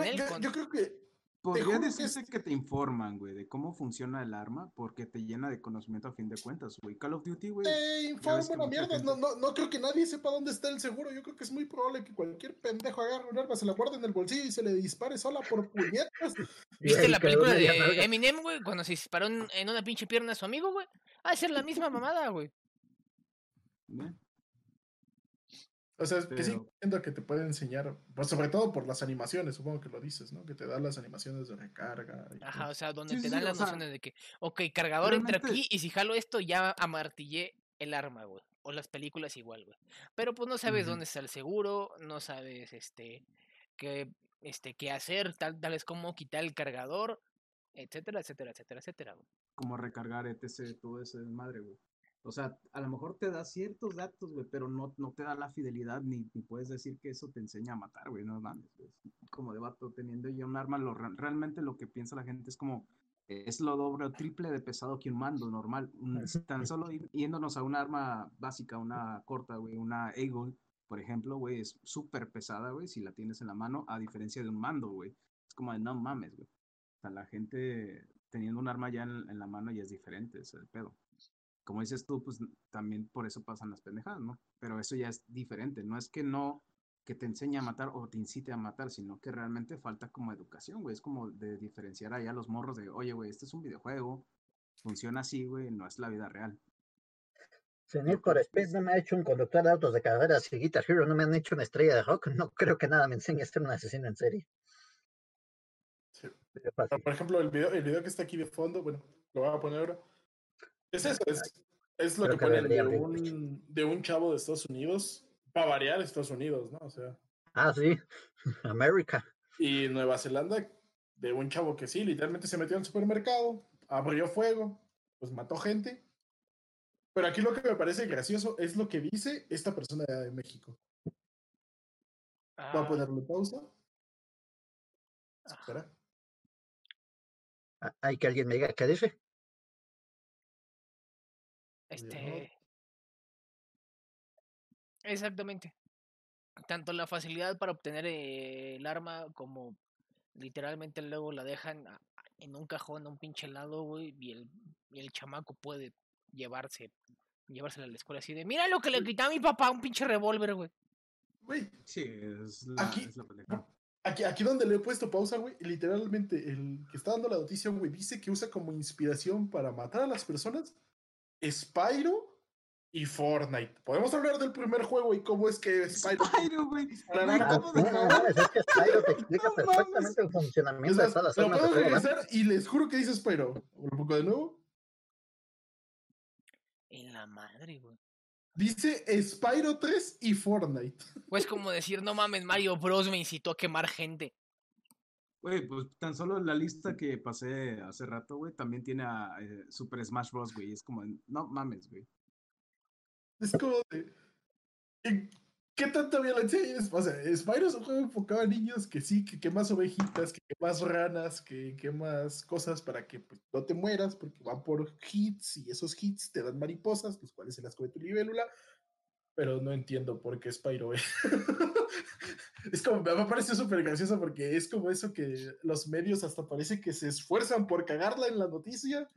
el yo, creo que Podría que decirse que te informan, güey, de cómo funciona el arma, porque te llena de conocimiento a fin de cuentas, güey. Call of Duty, güey. te informan a mucha mierdas. No, no, no creo que nadie sepa dónde está el seguro. Yo creo que es muy probable que cualquier pendejo agarre un arma, se la guarde en el bolsillo y se le dispare sola por puñetas. ¿Viste la película de Eminem, güey? Cuando se disparó en, una pinche pierna a su amigo, güey. Va a ser la misma mamada, güey. ¿eh? O sea, que sí Pero- entiendo que te puede enseñar, pues sobre todo por las animaciones, supongo que lo dices, ¿no? Que te dan las animaciones de recarga. y Ajá, todo. o sea, donde Sí, te sí, dan sí, las sea, nociones de que, ok, cargador entra aquí y si jalo esto ya amartillé el arma, güey. O las películas igual, güey. Pero pues no sabes dónde está el seguro, no sabes, este, qué, este, qué hacer, tal, tal vez cómo quitar el cargador, etcétera, etcétera, etcétera, etcétera, güey. Como recargar, etc., todo ese desmadre, güey. O sea, a lo mejor te da ciertos datos, güey, pero no, no te da la fidelidad ni, ni puedes decir que eso te enseña a matar, güey, no mames, güey. Como de vato, teniendo ya un arma, lo, re- realmente lo que piensa la gente es como, es lo doble o triple de pesado que un mando normal. Un- tan solo ir- yéndonos a un arma básica, una corta, güey, una Eagle, por ejemplo, güey, es súper pesada, güey, si la tienes en la mano, a diferencia de un mando, güey. Es como de, no mames, güey. O sea, la gente teniendo un arma ya en, en la mano ya es diferente, ese es el pedo. Como dices tú, pues también por eso pasan las pendejadas, ¿no? Pero eso ya es diferente. No es que no, que te enseñe a matar o te incite a matar, sino que realmente falta como educación, güey. Es como de diferenciar allá los morros de, oye, güey, este es un videojuego, funciona así, güey, no es la vida real. Por Speed no me ha hecho un conductor de autos de carreras y Guitar Hero no me han hecho una estrella de rock. No creo que nada me enseñe a ser un asesino en serie. Sí. Por ejemplo, el video, el video que está aquí de fondo, bueno, lo voy a poner ahora. Es eso, es, es lo Creo que que ponen de un, de un chavo de Estados Unidos, para variar Estados Unidos, ¿no? O sea, Ah, sí. América. y Nueva Zelanda, de un chavo que sí, literalmente se metió al supermercado, abrió fuego, pues mató gente. Pero aquí lo que me parece gracioso es lo que dice esta persona de México. Voy a Ah, ponerle pausa. ah, Espera. Ah, Hay que alguien me diga qué dice. Este... Exactamente. Tanto la facilidad para obtener eh, el arma como literalmente luego la dejan a- en un cajón a un pinche lado, güey, y el, y el chamaco puede llevarse, llevársela a la escuela así de, mira lo que le quité a mi papá, un pinche revólver, güey. Güey, Sí, es la, Aquí- es la. Aquí, aquí donde le he puesto pausa, güey, literalmente el que está dando la noticia, güey, dice que usa como inspiración para matar a las personas Spyro y Fortnite. Podemos hablar del primer juego y cómo es que Spyro... Spyro, güey. Disparar Güey, a- Ah, ¿cómo sí, de- no mames, es que Spyro te explica No mames. el funcionamiento de más, todas las lo armas de puedo fuego. ¿no? regresar y les juro que dice Spyro. ¿Un poco de nuevo? En la madre, güey. Dice Spyro 3 y Fortnite. Pues como decir, no mames, Mario Bros me incitó a quemar gente. Güey, pues tan solo la lista que pasé hace rato, güey, también tiene a eh, Super Smash Bros, güey. Es como, no mames, güey. Es como de... ¿en ¿Qué tanta violencia hay? O sea, Spyro es un juego enfocado a niños que sí, que quemas ovejitas, que quemas ranas, que quemas cosas para que pues, no te mueras, porque van por hits y esos hits te dan mariposas, los cuales se las come tu libélula. Pero no entiendo por qué Spyro. es como, me parece súper gracioso porque es como eso que los medios hasta parece que se esfuerzan por cagarla en la noticia.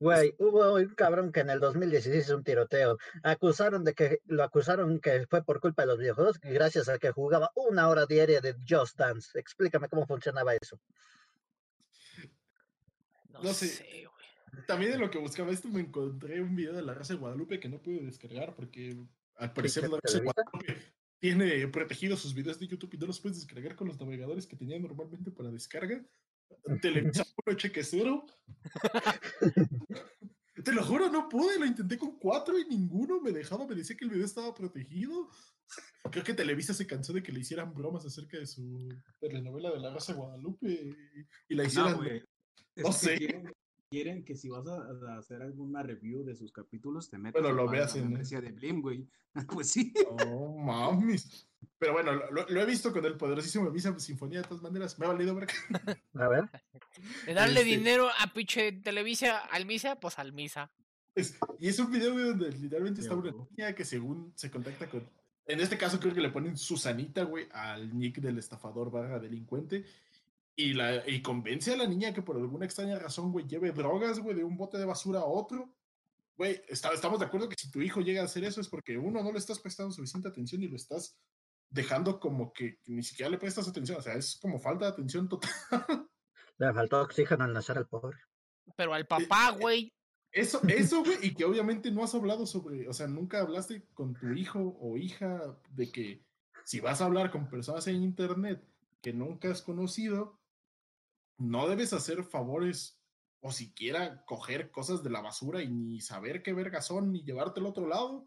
Güey, hubo un cabrón que en el 2016 hizo un tiroteo. Acusaron de que lo acusaron que fue por culpa de los videojuegos, gracias a que jugaba una hora diaria de Just Dance. Explícame cómo funcionaba eso. No, No sé. sé. También de lo que buscaba esto me encontré un video de la raza de Guadalupe que no pude descargar porque al parecer la raza de? Guadalupe tiene protegidos sus videos de YouTube y no los puedes descargar con los navegadores que tenía normalmente para descarga. Televisa puro cheque cero. Te lo juro, no pude, lo intenté con cuatro y ninguno me dejaba, me decía que el video estaba protegido. Creo que Televisa se cansó de que le hicieran bromas acerca de su telenovela de la raza de Guadalupe y, y la No. Es no que sé. Quieren, quieren que si vas a, a hacer alguna review de sus capítulos, te metas Bueno, lo a pagar veas la en- membresía de Blim, güey. pues sí. Oh, mames. Pero bueno, lo, lo he visto con el poderosísimo Misa Sinfonía de todas maneras. Me ha valido ver. A ver. De darle Este- dinero a pinche Televisa al Misa, pues al Misa. Es- y es un video güey, donde literalmente está una niña que según se contacta con... En este caso creo que le ponen Susanita, güey, al nick del estafador barra delincuente. Y, la, y convence a la niña que por alguna extraña razón, güey, lleve drogas, güey, de un bote de basura a otro. Güey, está- estamos de acuerdo que si tu hijo llega a hacer eso es porque uno, no le estás prestando suficiente atención y lo estás dejando como que, que ni siquiera le prestas atención. O sea, es como falta de atención total. Le faltó oxígeno al nacer al pobre. Pero al papá, eh, güey. Eso, eso, güey, y que obviamente no has hablado sobre, o sea, nunca hablaste con tu hijo o hija de que si vas a hablar con personas en internet que nunca has conocido, no debes hacer favores o siquiera coger cosas de la basura y ni saber qué vergas son ni llevarte al otro lado.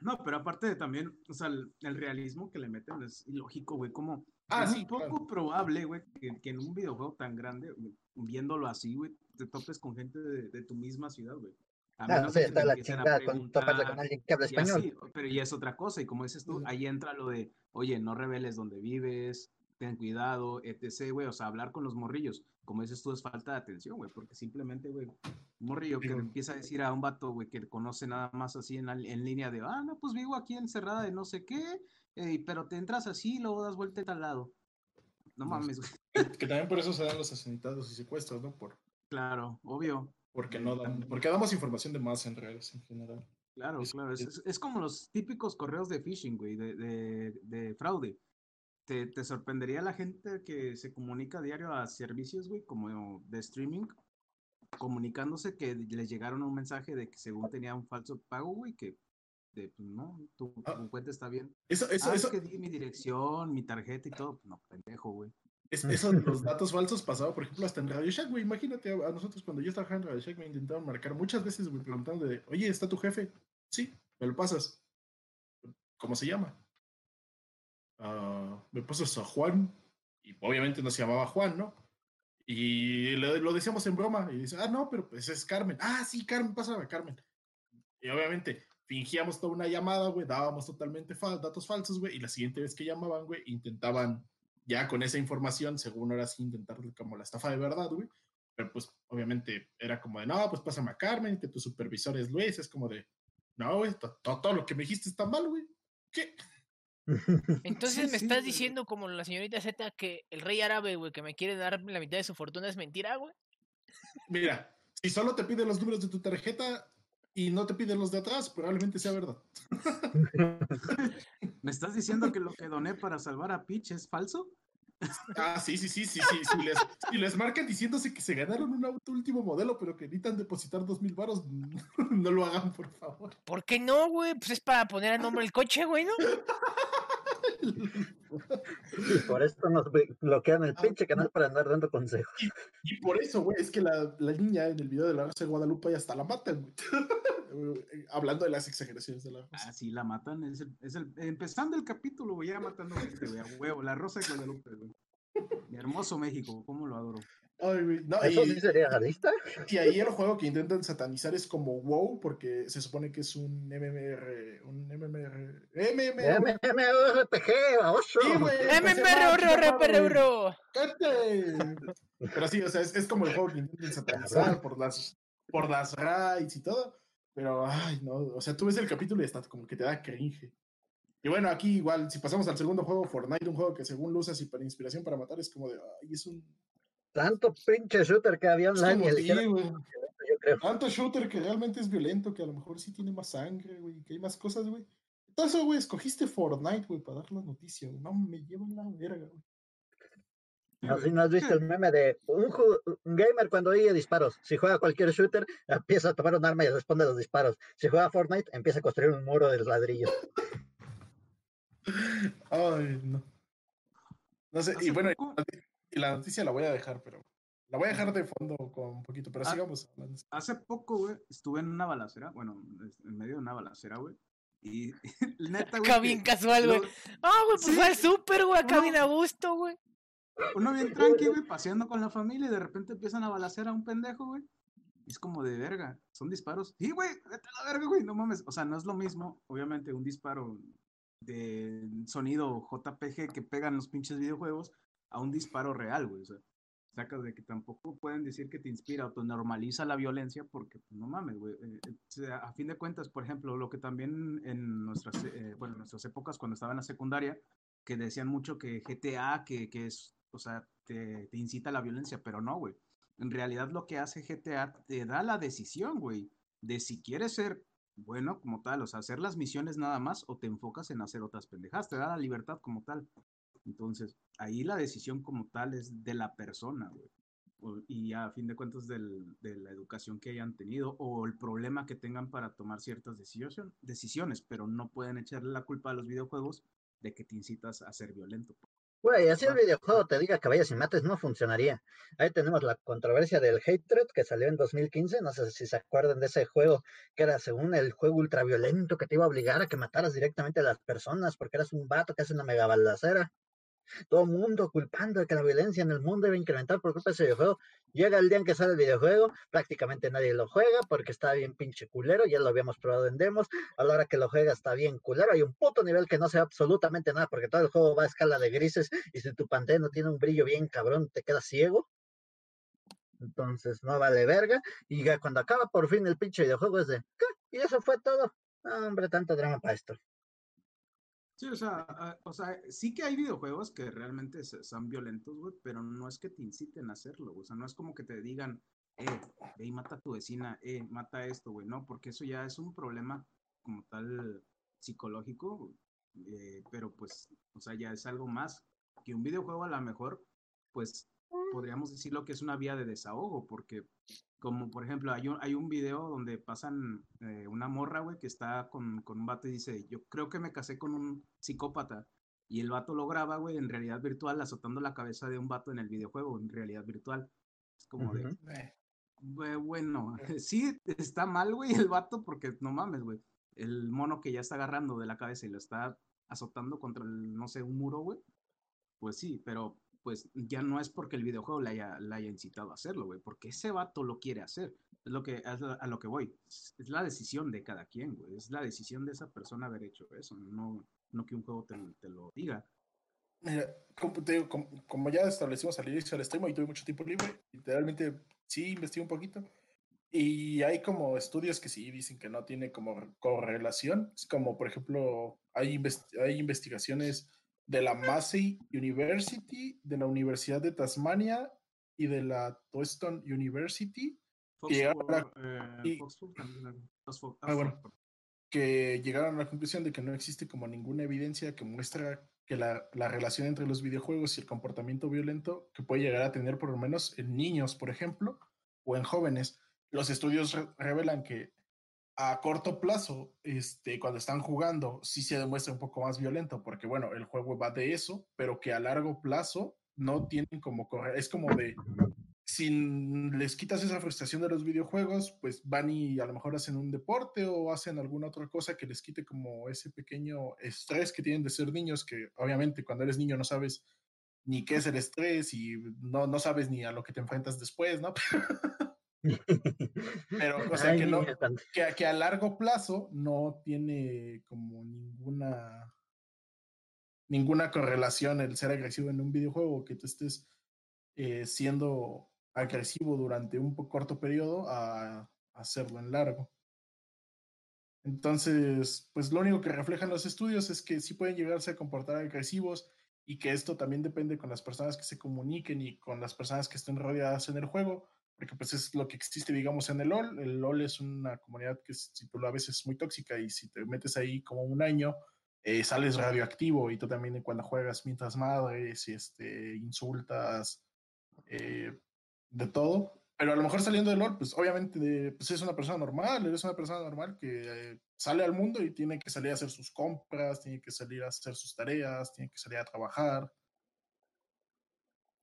No, pero aparte de también, o sea, el, el realismo que le meten es ilógico, güey. Como Ah, es sí, un poco claro. probable, güey, que, que en un videojuego tan grande, güey, viéndolo así, güey, te topes con gente de, de tu misma ciudad, güey. A menos sí, que te la a chingada con toparse con preguntar alguien que habla y español. así, pero ya es otra cosa, y como dices tú, ahí entra lo de, oye, no reveles dónde vives, ten cuidado, etc., güey, o sea, hablar con los morrillos, como dices tú, es falta de atención, güey, porque simplemente, güey, un morrillo que le empieza a decir a un vato, güey, que conoce nada más así en, en línea de, ah, no, pues vivo aquí encerrada de no sé qué, eh, pero te entras así y luego das vuelta a tal lado. No mames, güey. Que también por eso se dan los asesinatos y secuestros, ¿no? Por, Claro, obvio. porque no dan, porque damos información de más en redes en general. Claro, claro. Es, es- es- es como los típicos correos de phishing, güey, de, de, de fraude. Te, te sorprendería la gente que se comunica a diario a servicios, güey, como de streaming, comunicándose que les llegaron un mensaje de que según tenía un falso pago, güey, que de, pues, no, tu, Ah. tu cuenta está bien. Eso, eso, ah, eso, es que di mi dirección, mi tarjeta y todo. No, pendejo, güey. Es, eso de los datos falsos pasaba, por ejemplo, hasta en Radio Shack, güey. Imagínate, a, a nosotros cuando yo trabajaba en Radio Shack me intentaron marcar muchas veces, güey, preguntando de, oye, ¿está tu jefe? Sí, me lo pasas. ¿Cómo se llama? "Ah, me pasas a Juan. Y obviamente no se llamaba Juan, ¿no? Y lo decíamos en broma. Y dice, ah, no, pero pues es Carmen. Ah, sí, Carmen, pásame Carmen. Y obviamente fingíamos toda una llamada, güey, dábamos totalmente fal- datos falsos, güey, y la siguiente vez que llamaban, güey, intentaban ya con esa información, según ahora sí, intentar como la estafa de verdad, güey. Pero pues obviamente era como de, no, pues pásame a Carmen, que tu supervisor es Luis, es como de, no, güey, to- to- todo lo que me dijiste está mal, güey. ¿Qué? Entonces Sí, me sí, estás güey. diciendo, como la señorita Z, que el rey árabe, güey, que me quiere dar la mitad de su fortuna es mentira, güey. Mira, si solo te pide los números de tu tarjeta y no te pide los de atrás, probablemente sea verdad. ¿Me estás diciendo que lo que doné para salvar a Peach es falso? Ah, sí, sí, sí, sí, sí. Si les, si les marcan diciéndose que se ganaron un auto último modelo, pero que necesitan depositar dos mil baros, no lo hagan, por favor. ¿Por qué no, güey? Pues es para poner a nombre el coche, güey, ¿no? Y por esto nos blo- bloquean el pinche canal para andar dando consejos. Y por eso, güey, es que la, la niña en el video de la Rosa de Guadalupe ya hasta la matan, güey. Hablando de las exageraciones de la Rosa. Ah, sí, la matan. Es el, es el, empezando el capítulo, güey, ya matando gente, güey, a huevo. La Rosa de Guadalupe, güey. Mi hermoso México, cómo lo adoro. Ay, güey. No, ¿Eso y, sí sería realista? y ahí el juego que intentan satanizar es como WoW, porque se supone que es un MMR. Un MMR. MMR. MMORPG, baboso. Sí, güey. ¡MMR. Pero sí, o sea, es, es como el juego que intentan satanizar por las, por las raids y todo. Pero, ay, no, o sea, tú ves el capítulo y está como que te da cringe. Y bueno, aquí igual, si pasamos al segundo juego, Fortnite, un juego que según lo usas y para inspiración para matar, es como de, ay, es un... Tanto pinche shooter que había online y sí, yo creo. Tanto shooter que realmente es violento, que a lo mejor sí tiene más sangre, güey, que hay más cosas, güey. Entonces, güey, escogiste Fortnite, güey, para dar la noticia, güey. No, me llevan la verga, güey. No, si no has visto el meme de un, gamer cuando oye disparos. Si juega cualquier shooter, empieza a tomar un arma y responde a los disparos. Si juega Fortnite, empieza a construir un muro de ladrillos. Ay, no. No sé, y bueno, y la noticia la voy a dejar, pero la voy a dejar de fondo con un poquito, pero Ah. sigamos hablando. Hace poco, güey, estuve en una balacera, bueno, en medio de una balacera, güey. Y neta, güey. Acá bien casual, güey. Ah, güey, pues fue al súper, güey, acá No. bien a gusto, güey. Uno bien tranqui, güey, paseando con la familia y de repente empiezan a balacer a un pendejo, güey. Y es como de verga, son disparos. Sí, güey, vete a la verga, güey, no mames. O sea, no es lo mismo, obviamente, un disparo de sonido JPG que pegan los pinches videojuegos a un disparo real, güey. O sea, sacas de que tampoco pueden decir que te inspira o te normaliza la violencia porque, pues, no mames, güey. Eh, eh, a fin de cuentas, por ejemplo, lo que también en nuestras, eh, bueno, en nuestras épocas cuando estaba en la secundaria, que decían mucho que GTA, que, que es, o sea, te, te incita a la violencia, pero no, güey. En realidad lo que hace GTA te da la decisión, güey, de si quieres ser bueno como tal, o sea, hacer las misiones nada más o te enfocas en hacer otras pendejadas, te da la libertad como tal. Entonces, ahí la decisión como tal es de la persona, güey. Y a fin de cuentas del- de la educación que hayan tenido o el problema que tengan para tomar ciertas decision- decisiones, pero no pueden echarle la culpa a los videojuegos de que te incitas a ser violento. Güey, así el videojuego te diga que vayas y mates, no funcionaría. Ahí tenemos la controversia del Hatred que salió en 2015. No sé si se acuerdan de ese juego, que era según el juego ultraviolento que te iba a obligar a que mataras directamente a las personas porque eras un vato que hace una mega balacera. Todo el mundo culpando de que la violencia en el mundo iba a incrementar por culpa de ese videojuego. Llega el día en que sale el videojuego, prácticamente nadie lo juega porque está bien pinche culero, ya lo habíamos probado en demos. A la hora que lo juega está bien culero, hay un puto nivel que no se ve absolutamente nada porque todo el juego va a escala de grises y si tu pantalla no tiene un brillo bien cabrón, te quedas ciego. Entonces no vale verga. Y ya cuando acaba por fin el pinche videojuego es de, ¿qué? ¿Y eso fue todo? No, hombre, tanto drama para esto. Sí, o sea, ah, o sea, sí que hay videojuegos que realmente son violentos, güey, pero no es que te inciten a hacerlo, güey, o sea, no es como que te digan, eh, ve y mata a tu vecina, eh, mata esto, güey, no, porque eso ya es un problema como tal psicológico, eh, pero pues, o sea, ya es algo más que un videojuego a lo mejor, pues, podríamos decirlo que es una vía de desahogo, porque como por ejemplo, hay un, hay un video donde pasan eh, una morra, güey, que está con, con un vato y dice, yo creo que me casé con un psicópata. Y el vato lo graba, güey, en realidad virtual, azotando la cabeza de un vato en el videojuego, en realidad virtual. Es como de. Eh, "Bue- bueno, sí, está mal, güey, el vato, porque no mames, güey. El mono que ya está agarrando de la cabeza y lo está azotando contra, el, no sé, un muro, güey. Pues sí, pero pues ya no es porque el videojuego le haya, le haya incitado a hacerlo, güey, porque ese vato lo quiere hacer. Es lo que, a, lo que voy. Es, la decisión de cada quien, güey. Es la decisión de esa persona haber hecho eso, no, no que un juego te, te lo diga. Como, ya establecimos al inicio del stream, y tuve mucho tiempo libre, literalmente sí investigué un poquito. Y hay como estudios que sí dicen que no tiene como correlación. Como, por ejemplo, hay, invest- hay investigaciones de la Massey University, de la Universidad de Tasmania y de la Western University, Que la- eh, y- Oxford- Ah, bueno. Que llegaron a la conclusión de que no existe como ninguna evidencia que muestra que la, la relación entre los videojuegos y el comportamiento violento que puede llegar a tener por lo menos en niños, por ejemplo, o en jóvenes. Los estudios re- revelan que a corto plazo, este, cuando están jugando, sí se demuestra un poco más violento, porque bueno, el juego va de eso, pero que a largo plazo no tienen como correr, es como de, si les quitas esa frustración de los videojuegos, pues van y a lo mejor hacen un deporte o hacen alguna otra cosa que les quite como ese pequeño estrés que tienen de ser niños, que obviamente cuando eres niño no sabes ni qué es el estrés y no, no sabes ni a lo que te enfrentas después, ¿no? Pero, o sea, que no, que, a- que a largo plazo no tiene como ninguna ninguna correlación el ser agresivo en un videojuego, que tú estés eh, siendo agresivo durante un corto periodo a, a hacerlo en largo. Entonces, pues lo único que reflejan los estudios es que sí pueden llegarse a comportar agresivos y que esto también depende con las personas que se comuniquen y con las personas que estén rodeadas en el juego, porque pues es lo que existe, digamos, en el LOL. El LOL es una comunidad que si tú lo a veces es muy tóxica y si te metes ahí como un año, eh, sales radioactivo y tú también cuando juegas mientras madres y este, insultas, eh, de todo. Pero a lo mejor saliendo del LOL, pues obviamente pues es una persona normal, eres una persona normal que eh, sale al mundo y tiene que salir a hacer sus compras, tiene que salir a hacer sus tareas, tiene que salir a trabajar.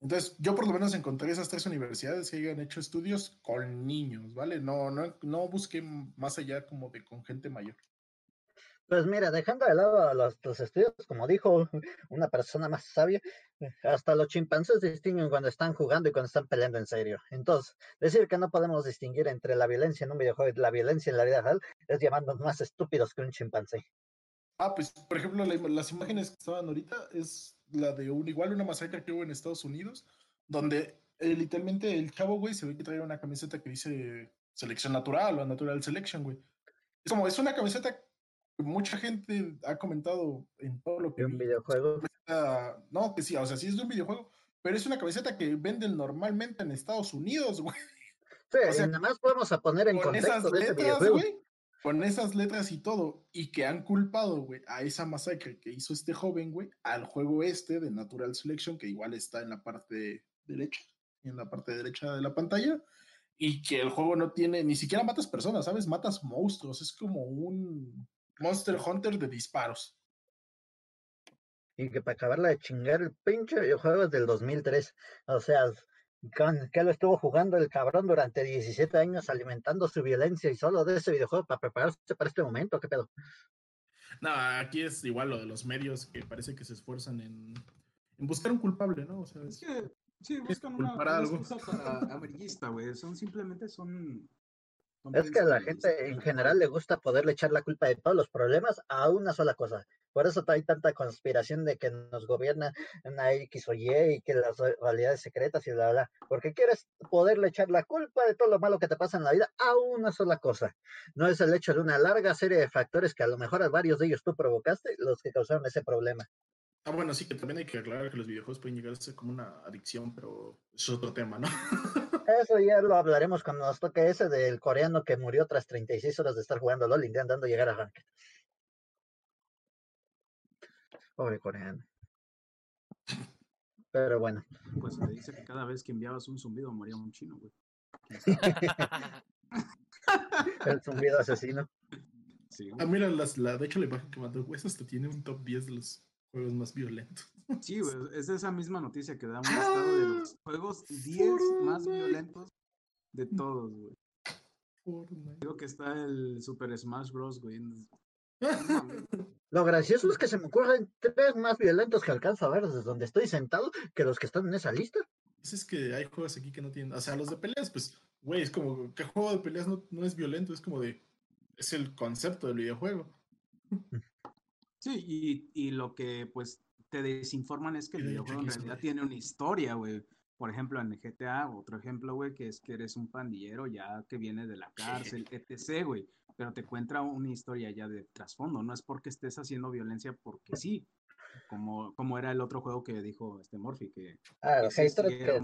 Entonces, yo por lo menos encontré esas tres universidades que hayan hecho estudios con niños, ¿vale? No, no, no busqué más allá como de con gente mayor. Pues mira, dejando de lado los, los, estudios, como dijo una persona más sabia, hasta los chimpancés distinguen cuando están jugando y cuando están peleando en serio. Entonces, decir que no podemos distinguir entre la violencia en un videojuego y la violencia en la vida real es llamarnos más estúpidos que un chimpancé. Ah, pues, por ejemplo, las imágenes que estaban ahorita es la de un igual una masacre que hubo en Estados Unidos, donde eh, literalmente el chavo, güey, se ve que trae una camiseta que dice selección natural o natural selection, güey. Es como, es una camiseta mucha gente ha comentado en todo lo que... ¿De un videojuego? No, que sí, o sea, sí es de un videojuego, pero es una camiseta que venden normalmente en Estados Unidos, güey. Sí, o sea, nada más podemos a poner en contexto de videojuego. Güey, con esas letras y todo, y que han culpado, güey, a esa masacre que hizo este joven, güey, al juego este de Natural Selection, que igual está en la parte derecha, en la parte derecha de la pantalla, y que el juego no tiene, ni siquiera matas personas, ¿sabes? Matas monstruos, es como un Monster Hunter de disparos. Y que para acabarla de chingar el pinche videojuego es del 2003. O sea, que lo estuvo jugando el cabrón durante 17 años alimentando su violencia y solo de ese videojuego para prepararse para este momento, ¿qué pedo? No, aquí es igual lo de los medios que parece que se esfuerzan en, buscar un culpable, ¿no? O sea, es, que sí, buscan una, una para amarillista, güey. Son simplemente son es que a la gente en general le gusta poderle echar la culpa de todos los problemas a una sola cosa. Por eso hay tanta conspiración de que nos gobierna una X o Y y que las realidades secretas y bla, bla. Porque quieres poderle echar la culpa de todo lo malo que te pasa en la vida a una sola cosa. No es el hecho de una larga serie de factores que a lo mejor a varios de ellos tú provocaste los que causaron ese problema. Ah, bueno, sí, que también hay que aclarar que los videojuegos pueden llegar a ser como una adicción, pero es otro tema, ¿no? Eso ya lo hablaremos cuando nos toque ese del coreano que murió tras 36 horas de estar jugando LOL intentando llegar a Ranked. Pobre coreano. Pero bueno. Pues se dice que cada vez que enviabas un zumbido moría un chino, güey. El zumbido asesino. Sí, ah, mira, la, de hecho la imagen que mandó, güey, hasta tiene un top 10 de los juegos más violentos. Sí, güey, es esa misma noticia que da un estado de los juegos 10 más violentos de todos, güey. Digo que está el Super Smash Bros, güey. Lo gracioso es que se me ocurren tres más violentos que alcanzo a ver desde donde estoy sentado que los que están en esa lista. Es que hay juegos aquí que no tienen, o sea, los de peleas, pues, güey, es como que juego de peleas no, no es violento, es como de, es el concepto del videojuego. Sí, y, y lo que pues te desinforman es que el videojuego en realidad tiene una historia, güey. Por ejemplo, en el GTA, otro ejemplo, güey, que es que eres un pandillero ya que viene de la cárcel, etc., güey. Pero te cuenta una historia ya de trasfondo. No es porque estés haciendo violencia porque sí. Como, como era el otro juego que dijo este Morphy, que... Ah, ese que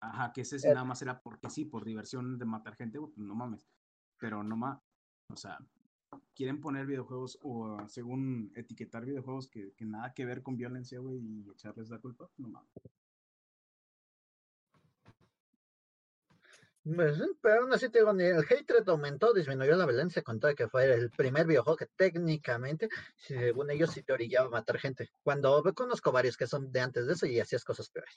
Ajá, que ese eh nada más era porque sí, por diversión de matar gente, pues no mames. Pero no más. O sea, quieren poner videojuegos o según etiquetar videojuegos que, que nada que ver con violencia, güey, y echarles la culpa, no mames. Pero aún así te digo, ni el hatred aumentó, disminuyó la violencia con todo que fue el primer videojuego que técnicamente, según ellos, sí te orillaba a matar gente. Cuando conozco varios que son de antes de eso y hacías cosas peores.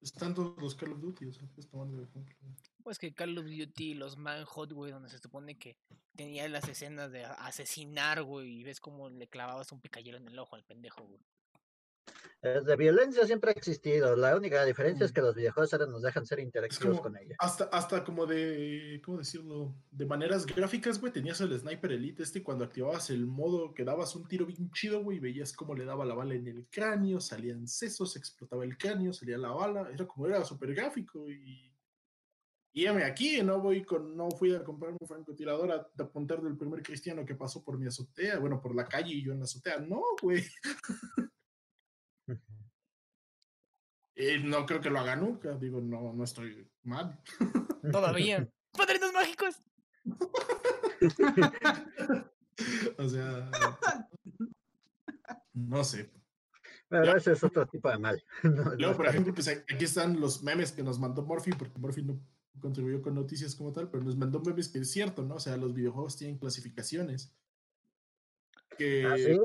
Están todos los Call of Duty, o sea, pues tomando ejemplo. Pues que Call of Duty, los Manhunt, güey, donde se supone que tenía las escenas de asesinar, güey, y ves cómo le clavabas un picayero en el ojo al pendejo, güey. De violencia siempre ha existido. La única diferencia es mm. que los videojuegos ahora nos dejan ser interactivos con ella. Hasta, hasta como de, ¿cómo decirlo? De maneras gráficas, güey, tenías el Sniper Elite este y cuando activabas el modo que dabas un tiro bien chido, güey, veías cómo le daba la bala en el cráneo, salían sesos, explotaba el cráneo, salía la bala, era como era súper gráfico y, Y aquí, no voy con, no fui a comprar un francotirador a, a apuntar del primer cristiano que pasó por mi azotea, bueno, por la calle y yo en la azotea. No, güey. Y no creo que lo haga nunca. Digo, no, no estoy mal. Todavía. ¡Padrinos mágicos! o sea, no sé. Pero Ya. ese es otro tipo de mal. No, Luego, por ejemplo, pues aquí están los memes que nos mandó Morphy, porque Morphy no contribuyó con noticias como tal, pero nos mandó memes que es cierto, ¿no? O sea, los videojuegos tienen clasificaciones. Que, ¿Ah, sí?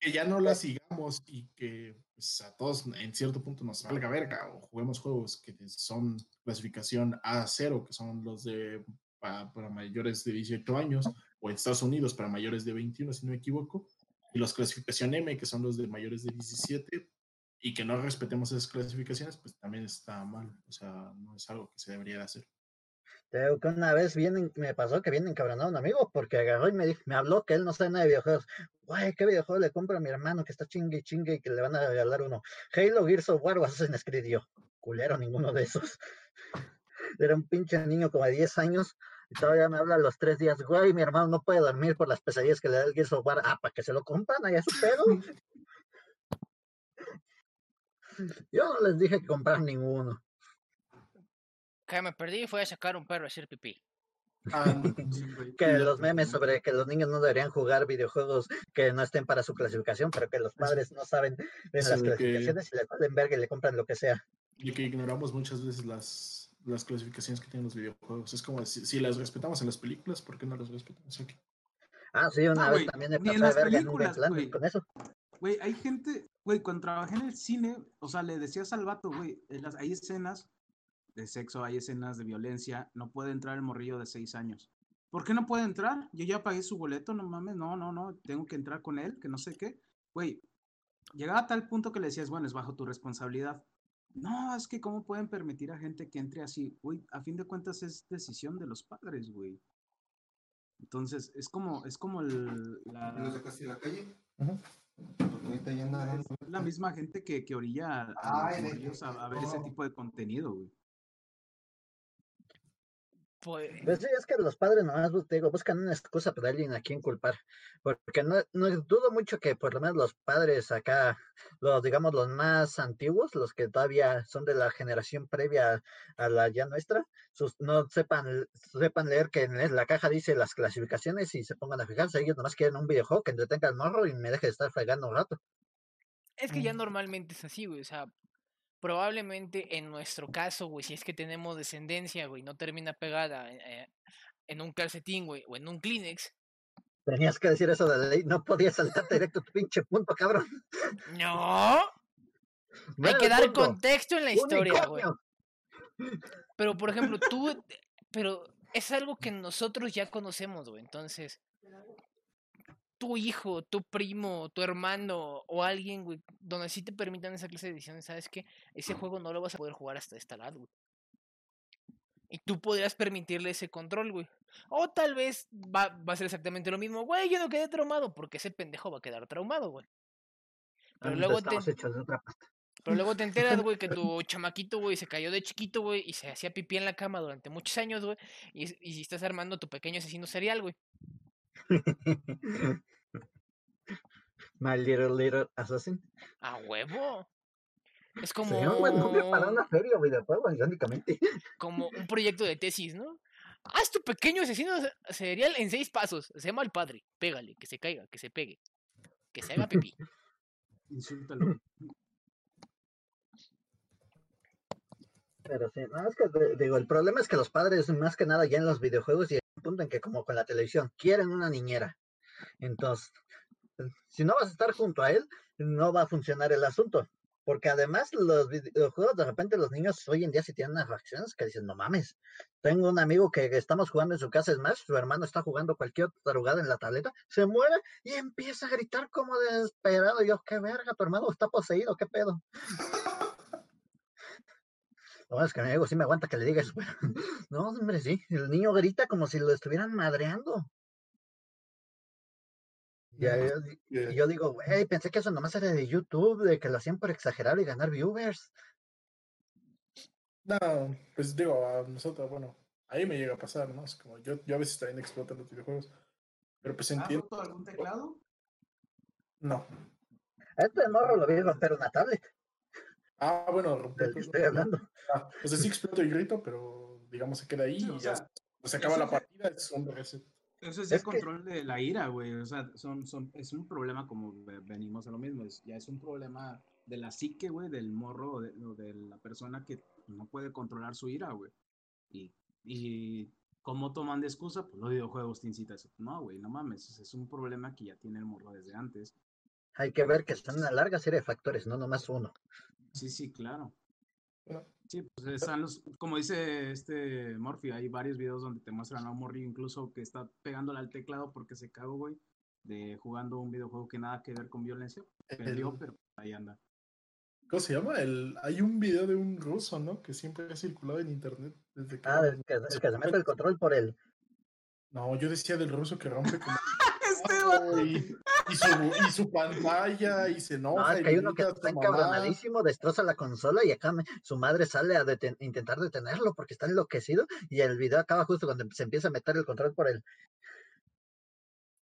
Que ya no las sigamos y que pues, a todos en cierto punto nos valga verga o juguemos juegos que son clasificación A0, que son los de pa- para mayores de 18 años, o en Estados Unidos para mayores de 21, si no me equivoco, y los clasificación M, que son los de mayores de 17, y que no respetemos esas clasificaciones, pues también está mal. O sea, no es algo que se debería de hacer. Te digo que una vez bien, me pasó que bien encabronado un amigo porque agarró y me, dijo- me habló que él no sabe nada de videojuegos. Güey, ¿qué videojuego le compro a mi hermano que está chingue y chingue y que le van a regalar uno? Halo, Gears of War o Assassin's Creed. Yo, culero, ninguno de esos. Era un pinche niño como de 10 años y todavía me habla a los tres días. Güey, mi hermano no puede dormir por las pesadillas que le da el Gears of War. Ah, para que se lo compran, allá su pedo. Yo no les dije que comprar ninguno. Que me perdí y fui a sacar un perro a hacer pipí. Ah, que los memes sobre que los niños no deberían jugar videojuegos que no estén para su clasificación, pero que los padres no saben de Eso las que- clasificaciones y les valen verga y le compran lo que sea. y que ignoramos muchas veces las, las clasificaciones que tienen los videojuegos. Es como si, si las respetamos en las películas, ¿por qué no las respetamos aquí? Ah, sí, una Ah, vez también me en pasé de las verga en un güey. con eso. Güey, hay gente, güey, cuando trabajé en el cine, o sea, le decías al vato, güey, en hay escenas de sexo, hay escenas de violencia, no puede entrar el morrillo de seis años. ¿Por qué no puede entrar? Yo ya pagué su boleto, no mames, no, no, no, tengo que entrar con él, que no sé qué. Güey, llegaba a tal punto que le decías, bueno, es bajo tu responsabilidad. No, es que cómo pueden permitir a gente que entre así, güey, a fin de cuentas es decisión de los padres, güey. Entonces, es como, es como el, la, ¿Y lo sacaste de la calle? La misma gente que, que orilla a, a los Ay, de- morrillos a, a ver ese tipo de contenido, güey. Pues, Pues sí, es que los padres nomás, te digo, buscan una excusa para alguien a quien culpar. Porque no, no dudo mucho que por lo menos los padres acá, los digamos los más antiguos, los que todavía son de la generación previa a la ya nuestra, sus, no sepan, sepan leer que en la caja dice las clasificaciones y se pongan a fijarse. Ellos nomás quieren un videojuego que entretenga al morro y me deje de estar fregando un rato. es que ya normalmente es así, güey. O sea, probablemente en nuestro caso, güey, si es que tenemos descendencia, güey, no termina pegada eh, en un calcetín, güey, o en un Kleenex. Tenías que decir eso de la ley, no podías saltarte directo tu pinche punto, cabrón. No, hay que dar punto. contexto en la historia, güey. Pero, por ejemplo, tú, pero es algo que nosotros ya conocemos, güey. Entonces, tu hijo, tu primo, tu hermano o alguien, güey, donde sí te permitan esa clase de decisiones, ¿sabes qué? Ese juego no lo vas a poder jugar hasta esta edad, güey. Y tú podrías permitirle ese control, güey. O tal vez va, va a ser exactamente lo mismo. Güey, yo no quedé traumado porque ese pendejo va a quedar traumado, güey. Pero luego te, de otra pero luego te enteras, güey, que tu chamaquito, güey, se cayó de chiquito, güey, y se hacía pipí en la cama durante muchos años, güey. Y, y si estás armando tu pequeño asesino serial, güey. My little little assassin. A huevo. Es como, Sería un buen nombre para una serie o videojuego, irónicamente. como un proyecto de tesis, ¿no? Haz tu pequeño asesino se- serial en seis pasos. Se llama el padre. Pégale, que se caiga, que se pegue. Que se haga pipí. Insúltalo. Pero sí, no, es que digo, el problema es que los padres, más que nada ya en los videojuegos, y punto en que como con la televisión, quieren una niñera. Entonces, si no vas a estar junto a él, no va a funcionar el asunto. Porque además los videojuegos, de repente los niños hoy en día sí tienen unas reacciones que dicen, no mames. Tengo un amigo que estamos jugando en su casa Smash, su hermano está jugando cualquier otra jugada en la tableta, se muere y empieza a gritar como desesperado. Y yo, qué verga, tu hermano está poseído, qué pedo. Lo bueno es que mi amigo sí me aguanta que le digas, pero no, hombre, sí, el niño grita como si lo estuvieran madreando. Y ahí yo y yo digo, güey, pensé que eso nomás era de YouTube, de que lo hacían por exagerar y ganar viewers. No, pues digo, a nosotros, bueno, Ahí me llega a pasar, ¿no? Es como yo, yo a veces también exploto en los videojuegos. Pero pues ¿Has entiendo. roto algún teclado? No. Este morro lo vi romper una tablet, Ah, bueno, romper del que estoy hablando. Ah, sea, sí exploto y grito, pero digamos se queda ahí Sí, o y ya sea, se acaba la partida, es un reset. Eso es Es el que- control de la ira, güey. O sea, son, son, es un problema como ve- venimos a lo mismo. Es, ya es un problema de la psique, güey, del morro o de, o de la persona que no puede controlar su ira, güey. Y, y ¿cómo toman de excusa? Pues los videojuegos te incitan a eso. No, güey, no mames. Es, es un problema que ya tiene el morro desde antes. Hay que ver que son una larga serie de factores, no nomás uno. Sí, sí, claro. Sí, pues están los, como dice este Morphy, hay varios videos donde te muestran a un morrillo incluso que está pegándole al teclado porque se cagó, güey, de jugando un videojuego que nada que ver con violencia. Perdió, El- pero ahí anda. ¿Cómo se llama? El, hay un video de un ruso, ¿no? Que siempre ha circulado en internet desde que... Ah, el que, el que se mete el control por el. No, yo decía del ruso que rompe como... Este y, su, y su pantalla y se enoja. No, es que hay uno que está encabronadísimo, destroza la consola y acá me- su madre sale a deten- intentar detenerlo porque está enloquecido y el video acaba justo cuando se empieza a meter el control por el.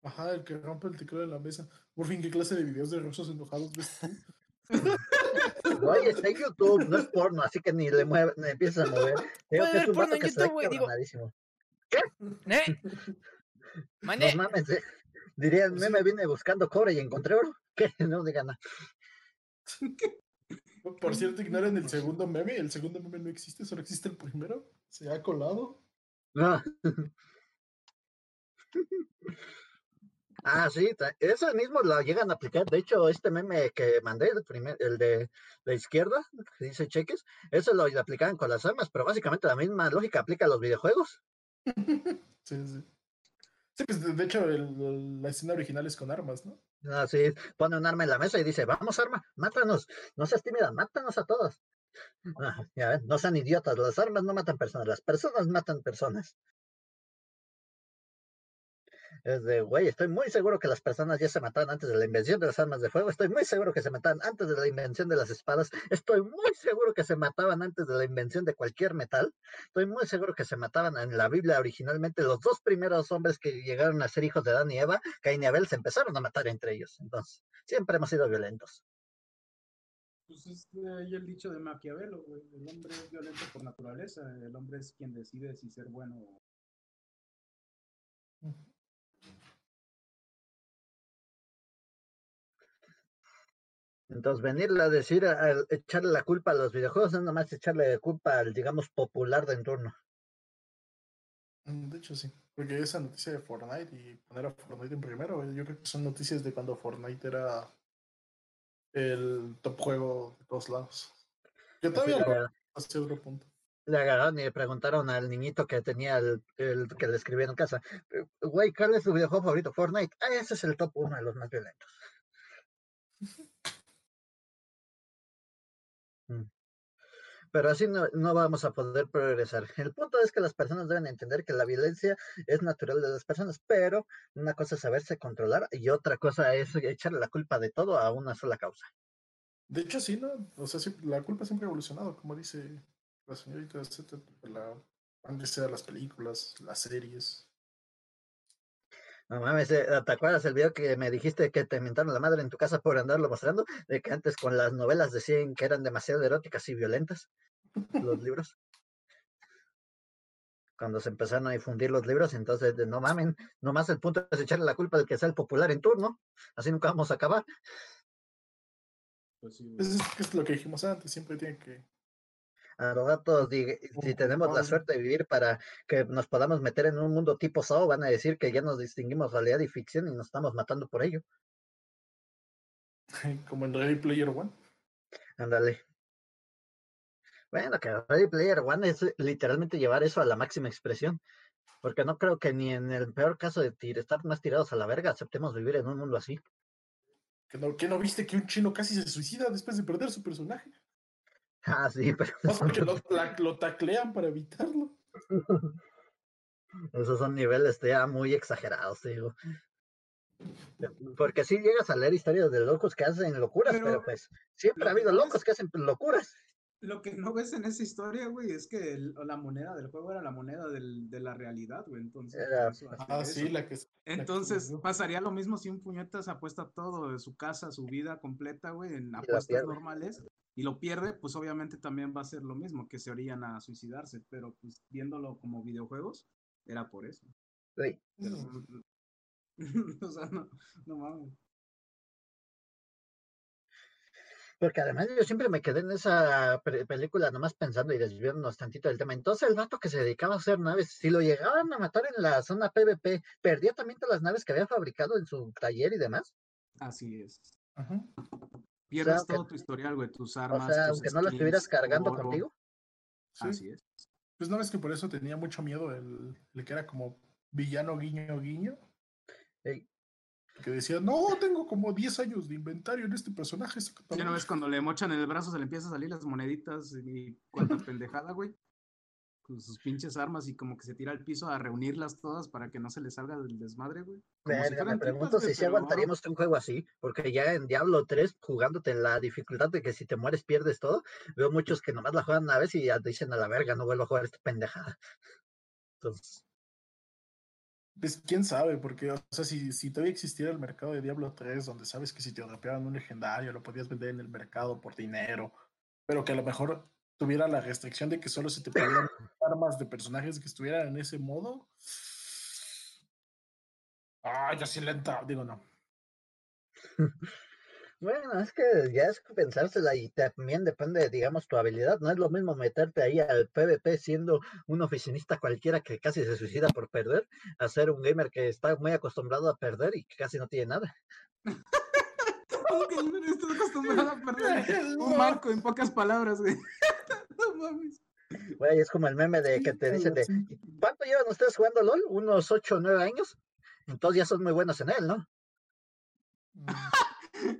Ajá, el que rompe el teclado de la mesa. Por fin, ¿qué clase de videos de rusos enojados ves tú? Oye, está en YouTube, no es porno, así que ni le mueve, ni empiezas a mover. Digo Puede que es ver un porno en que está YouTube, güey, digo- encabronadísimo. ¿Eh? No Mande. mames, eh. Diría el Pues meme, vine buscando cobre y encontré oro. ¿Qué? No digan nada. Por cierto, ignoren el segundo meme. El segundo meme no existe, solo existe el primero. Se ha colado. No. Ah, sí, eso mismo lo llegan a aplicar. De hecho, este meme que mandé, el, primer, el de la izquierda, que dice cheques, eso lo aplicaban con las armas, pero básicamente la misma lógica aplica a los videojuegos. Sí, sí. Sí, pues de hecho el- la escena original es con armas, ¿no? Así, pone un arma en la mesa y dice, vamos arma, mátanos, no seas tímida, mátanos a todos. Ah, ya ven, no sean idiotas, las armas no matan personas, las personas matan personas. Es de, güey, estoy muy seguro que las personas ya se mataron antes de la invención de las armas de fuego, estoy muy seguro que se mataban antes de la invención de las espadas, estoy muy seguro que se mataban antes de la invención de cualquier metal, estoy muy seguro que se mataban en la Biblia originalmente los dos primeros hombres que llegaron a ser hijos de Adán y Eva, Caín y Abel, se empezaron a matar entre ellos. Entonces, siempre hemos sido violentos. Pues es de ahí el dicho de Maquiavelo, güey. El hombre es violento por naturaleza. El hombre es quien decide si ser bueno o Entonces, venirle a decir, a- a echarle la culpa a los videojuegos, es nomás echarle culpa al, digamos, popular de en turno. Mm, De hecho, sí. Porque esa noticia de Fortnite y poner a Fortnite en primero, eh, yo creo que son noticias de cuando Fortnite era el top juego de todos lados. Que todavía agar- hasta otro punto. le agarraron y le preguntaron al niñito que tenía el, el que le escribía en casa, "Eh, güey, ¿cuál es tu videojuego favorito? Fortnite. Ah, ese es el top uno de los más violentos. Mm. Pero así no, no vamos a poder progresar. El punto es que las personas deben entender que la violencia es natural de las personas, pero una cosa es saberse controlar y otra cosa es echarle la culpa de todo a una sola causa. De hecho, sí, ¿no? O sea, sí, la culpa siempre ha evolucionado, como dice la señorita Z, la, antes sea las películas, las series. No mames, eh, ¿te acuerdas el video que me dijiste que te mentaron la madre en tu casa por andarlo mostrando? De que antes con las novelas decían que eran demasiado eróticas y violentas, los libros. Cuando se empezaron a difundir los libros, entonces de, no mamen, nomás el punto es echarle la culpa del que sea el popular en turno, así nunca vamos a acabar. Pues sí. Pues es, es lo que dijimos antes, siempre tiene que... A los datos, di- si tenemos la suerte de vivir para que nos podamos meter en un mundo tipo SAO, van a decir que ya nos distinguimos realidad y ficción y nos estamos matando por ello. como en Ready Player One. Ándale. Bueno, que Ready Player One es literalmente llevar eso a la máxima expresión. Porque no creo que ni en el peor caso de tir- estar más tirados a la verga aceptemos vivir en un mundo así. ¿Que no, que no viste que un chino casi se suicida después de perder su personaje? Ah, sí, pero Más porque lo, la- lo taclean para evitarlo. esos son niveles ya muy exagerados, digo. Porque sí llegas a leer historias de locos que hacen locuras, pero, Pero pues siempre ha habido es- locos que hacen locuras. Lo que no ves en esa historia, güey, es que el- la moneda del juego era la moneda del- de la realidad, güey. Entonces, Era- eso Ah, eso. sí, la que. la que Entonces, pasaría lo mismo si un puñetas apuesta todo de su casa, su vida completa, güey, en apuestas normales y lo pierde, pues obviamente también va a ser lo mismo, que se orillan a suicidarse, pero pues viéndolo como videojuegos, era por eso. Pero, Mm. o sea, no, no mames. Porque además yo siempre me quedé en esa pe- película nomás pensando y desviándonos tantito del tema. Entonces el vato que se dedicaba a hacer naves, si lo llegaban a matar en la zona PvP, ¿perdía también todas las naves que había fabricado en su taller y demás? Así es. Ajá. Pierdes aunque- todo tu historial, güey, tus O armas. sea, tus aunque no lo estuvieras cargando oro. contigo. Sí. Así es. Pues no ves que por eso tenía mucho miedo el, el que era como villano guiño guiño. Ey, Que decía, no, tengo como 10 años de inventario en este personaje. Ya no ves cuando le mochan en el brazo, se le empiezan a salir las moneditas y cuánta pendejada, güey. Con sus pinches armas y como que se tira al piso a reunirlas todas para que no se le salga del desmadre, güey. Si me pregunto si pero- aguantaríamos un juego así, porque ya en Diablo 3, jugándote en la dificultad de que si te mueres pierdes todo, veo muchos que nomás la juegan una vez y ya dicen a la verga, no vuelvo a jugar esta pendejada. Entonces, Pues quién sabe, porque, o sea, si, si todavía existiera el mercado de Diablo 3, donde sabes que si te rapeaban un legendario, lo podías vender en el mercado por dinero, pero que a lo mejor tuviera la restricción de que solo se te pudieran armas de personajes que estuvieran en ese modo. Ah, ya sí lenta, digo no. Bueno, es que ya es pensársela y también depende, digamos, tu habilidad. No es lo mismo meterte ahí al PvP siendo un oficinista cualquiera que casi se suicida por perder, a ser un gamer que está muy acostumbrado a perder y que casi no tiene nada. Un gamer está acostumbrado a perder. Un marco, en pocas palabras, güey. No mames. Güey, es como el meme de que te dicen de. ¿cuánto llevan ustedes jugando LOL? Unos 8 o 9 años. Entonces ya son muy buenos en él, ¿no?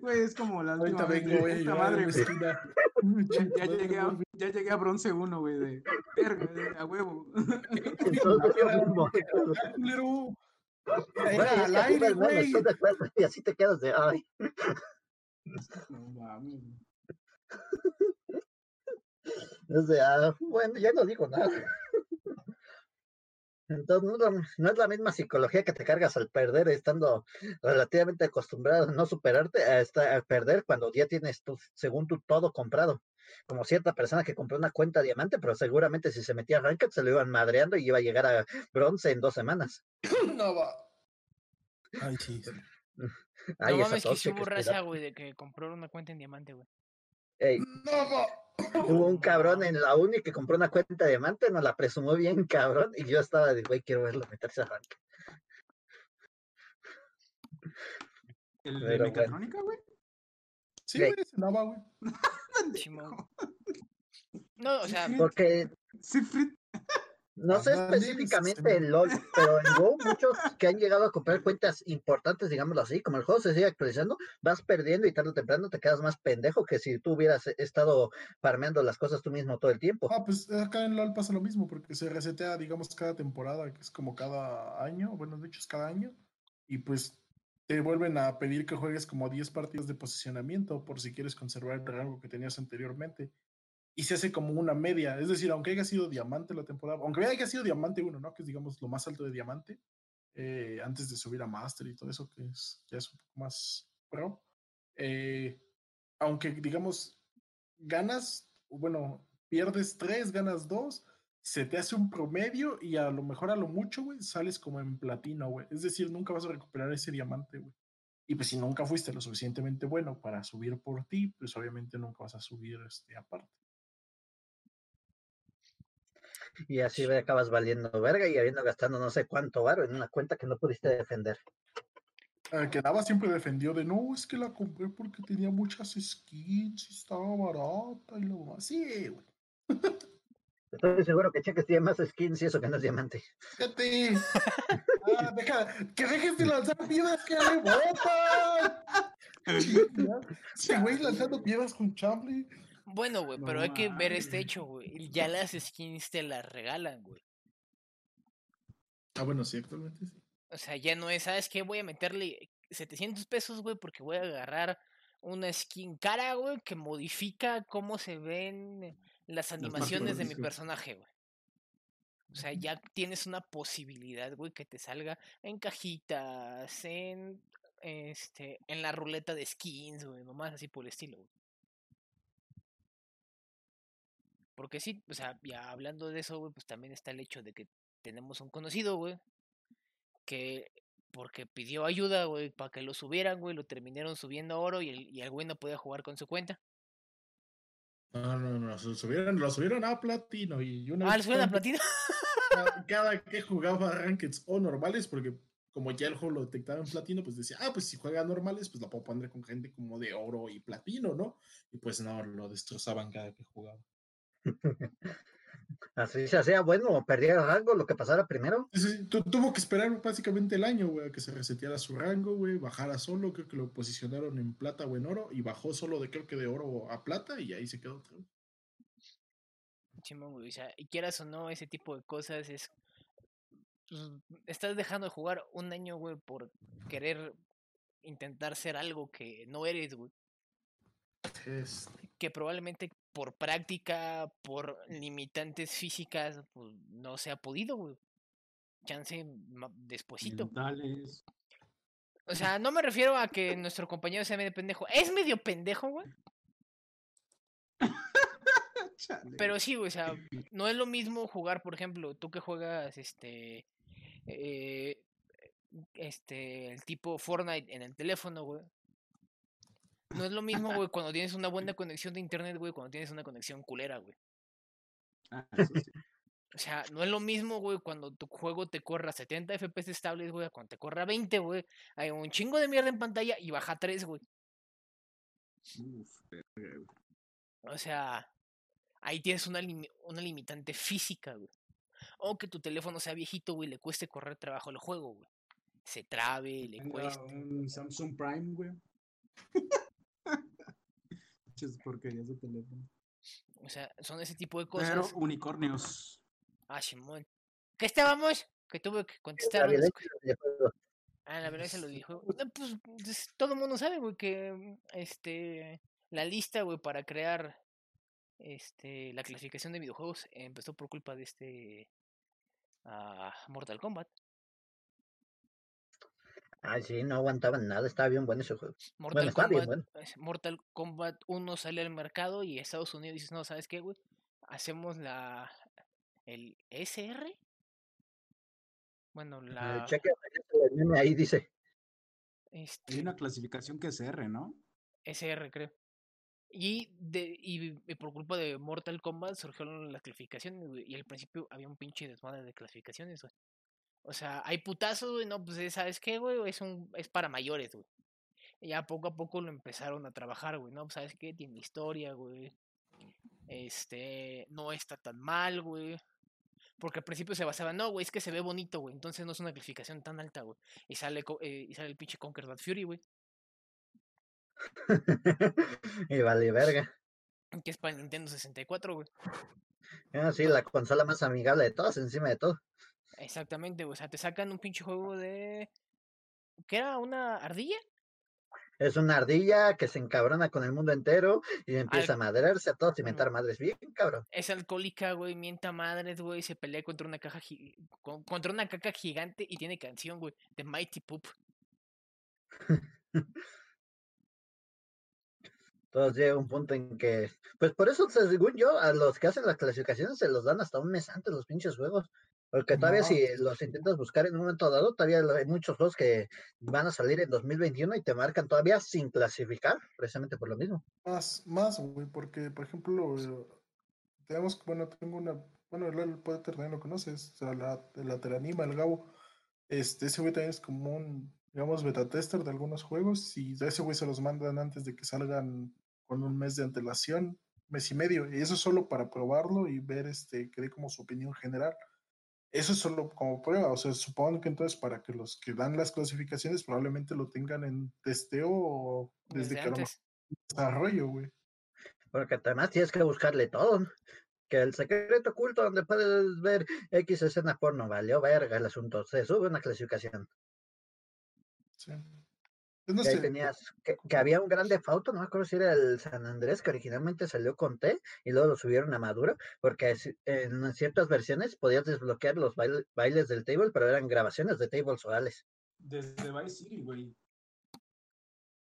Güey, es como la Ahorita última vengo, güey. madre, güey. Ya, ya llegué a, ya llegué a bronce 1, güey, de verga, de- a huevo. Y así te quedas de, ay, No ah, bueno, ya no digo nada. Entonces, no, es la- no es la misma psicología que te cargas al perder estando relativamente acostumbrado a no superarte a, esta- a perder cuando ya tienes tu, según tú, todo comprado. Como cierta persona que compró una cuenta diamante, pero seguramente si se metía a Ranked se lo iban madreando y iba a llegar a bronce en dos semanas. No va. Ay, sí. Ay, no esa mames que hubo espera. raza, güey, de que compró una cuenta en diamante, güey. Ey, No hubo un cabrón en la uni que compró una cuenta diamante, nos la presumió bien cabrón, y yo estaba de, güey, quiero verlo meterse a Ranked. ¿El de Pero mecatrónica, güey? Sí, Güey. se no va, güey. No, o sea, Porque Siegfried. No sé Ándale, específicamente en LOL, pero en WoW muchos que han llegado a comprar cuentas importantes, digámoslo así, como el juego se sigue actualizando, vas perdiendo y tarde o temprano te quedas más pendejo que si tú hubieras estado farmeando las cosas tú mismo todo el tiempo. Ah, pues acá en LOL pasa lo mismo, porque se resetea, digamos, cada temporada, que es como cada año, bueno, de hecho es cada año, y pues te vuelven a pedir que juegues como 10 partidos de posicionamiento por si quieres conservar el rango que tenías anteriormente. Y se hace como una media, es decir, aunque haya sido diamante la temporada, aunque haya sido diamante 1, ¿no? Que es, digamos, lo más alto de diamante, eh, antes de subir a Master y todo eso, que es, ya es un poco más pro. eh, aunque, digamos, ganas, bueno, pierdes 3, ganas 2, se te hace un promedio y a lo mejor a lo mucho, güey, sales como en platino, güey. Es decir, nunca vas a recuperar ese diamante, güey. Y pues si nunca fuiste lo suficientemente bueno para subir por ti, pues obviamente nunca vas a subir este aparte. Y así acabas valiendo verga y habiendo gastando no sé cuánto varo en una cuenta que no pudiste defender. Eh, que Nava siempre defendió de no, es que la compré porque tenía muchas skins y estaba barata y lo demás. Sí, güey. Estoy seguro que Cheques tiene más skins y eso que no es diamante. Fíjate. Ah, deja, que dejes de lanzar piedras que le botan. Sí, güey, lanzando piedras con Chamble. bueno, güey, No pero hay que ver este hecho, güey. Ya las skins te las regalan, güey. Ah, bueno, sí, actualmente sí. O sea, ya no es, ¿sabes qué? Voy a meterle 700 pesos, güey, porque voy a agarrar una skin cara, güey, que modifica cómo se ven las animaciones de mi personaje, güey. O sea, ya tienes una posibilidad, güey, que te salga en cajitas, en este, en la ruleta de skins, güey, nomás así por el estilo, güey. Porque sí, o sea, ya hablando de eso, güey, pues también está el hecho de que tenemos un conocido, güey, que porque pidió ayuda, güey, para que lo subieran, güey, lo terminaron subiendo a oro y el, y el güey no podía jugar con su cuenta. No, no, no, lo subieron, lo subieron a platino y una Ah, ¿le vez subieron a platino? cada, que jugaba rankeds o normales, porque como ya el juego lo detectaba en platino, pues decía, ah, pues si juega normales, pues la puedo poner con gente como de oro y platino, ¿no? Y pues no, lo destrozaban cada que jugaba. Así se hacía bueno o perdía el rango, lo que pasara primero. Sí, sí, tu- tuvo que esperar básicamente el año, güey, a que se reseteara su rango, güey, bajara solo, creo que lo posicionaron en plata o en oro, y bajó solo de creo que de oro a plata, y ahí se quedó. Chimón, güey, o sea, y quieras o no, ese tipo de cosas es... pues, estás dejando de jugar un año, güey, por querer intentar ser algo que no eres, güey. Es- que probablemente por práctica, por limitantes físicas, pues no se ha podido, güey. Chance despuesito. Mentales. O sea, no me refiero a que nuestro compañero sea medio pendejo. Es medio pendejo, güey. Pero sí, güey, o sea, no es lo mismo jugar, por ejemplo, tú que juegas este. eh, este. El tipo Fortnite en el teléfono, güey. No es lo mismo, güey, cuando tienes una buena conexión de internet, güey, cuando tienes una conexión culera, güey. Ah, eso sí. O sea, no es lo mismo, güey, cuando tu juego te corra 70 FPS estables, güey, cuando te corra 20, güey. Hay un chingo de mierda en pantalla y baja 3, güey. Uf, güey. O sea, ahí tienes una, limi- una limitante física, güey. O que tu teléfono sea viejito, güey, le cueste correr trabajo el juego, güey. Se trabe, le cueste. un Samsung Prime, güey. Muchas porquerías de teléfono. O sea, son ese tipo de Pero cosas. unicornios. Ah, Simón. ¿Qué estábamos? Que tuve que La contestar. Ah, la violencia lo dijo. Pues, pues, todo el mundo sabe, güey, que este la lista, güey, para crear este la clasificación de videojuegos empezó por culpa de este ah, Mortal Kombat. Ay, sí, no aguantaban nada, estaba bien bueno ese juego. Mortal bien Kombat, bueno. es- Mortal Kombat 1 sale al mercado y Estados Unidos dice, "No, ¿sabes qué, güey? Hacemos la el SR bueno, Eh, la cheque, el meme ahí dice. Hay este, una clasificación que es R, ¿no? SR, creo. Y, de, y, y por culpa de Mortal Kombat surgieron las clasificaciones, güey. Y al principio había un pinche desmadre de clasificaciones, güey. O sea, hay putazos, güey, no, pues ¿sabes qué, güey? Es, un, es para mayores, güey. Y ya poco a poco lo empezaron a trabajar, güey, ¿no? Pues, ¿Sabes qué? Tiene historia, güey. Este, no está tan mal, güey. Porque al principio se basaba, no, güey, es que se ve bonito, güey. Entonces no es una clasificación tan alta, güey. Y sale, eh, y sale el pinche Conquer Bad Fury, güey. y vale, verga. Que es para Nintendo 64, güey. Ah, sí, la consola más amigable de todas, encima de todo. Exactamente, o sea, te sacan un pinche juego de... ¿Qué era? ¿Una ardilla? Es una ardilla que se encabrona con el mundo entero y empieza Al- a madrearse a todos y mentar madres bien, cabrón. Es alcohólica, güey, mienta madres, güey, se pelea contra una caja gi- contra una caca gigante y tiene canción, güey, de Mighty Poop. Entonces llega un punto en que, pues por eso, según yo, a los que hacen las clasificaciones se los dan hasta un mes antes los pinches juegos. Porque todavía No. si los intentas buscar en un momento dado, todavía hay muchos juegos que van a salir en 2021 y te marcan todavía sin clasificar, precisamente por lo mismo. Más, más, güey, porque, por ejemplo, tenemos, bueno, tengo una, bueno, el puede también lo conoces, o sea, la, la Teranima, el Gabo, este, ese güey también es como un, digamos, beta tester de algunos juegos y a ese güey se los mandan antes de que salgan con un mes de antelación, mes y medio, y eso es solo para probarlo y ver, este, que dé como su opinión general. Eso es solo como prueba, o sea, supongo que entonces para que los que dan las clasificaciones probablemente lo tengan en testeo o desde, Desde que antes. desarrollo, güey. Porque además tienes que buscarle todo. ¿no? Que el secreto oculto donde puedes ver X escena porno, valió verga el asunto. Se sube una clasificación. Sí. Pues no que ahí sé. tenías, que, que había un grande auto, no me acuerdo si era el San Andrés, que originalmente salió con T y luego lo subieron a Maduro, porque en ciertas versiones podías desbloquear los baile- bailes del table, pero eran grabaciones de tables reales. Desde Vice City, güey.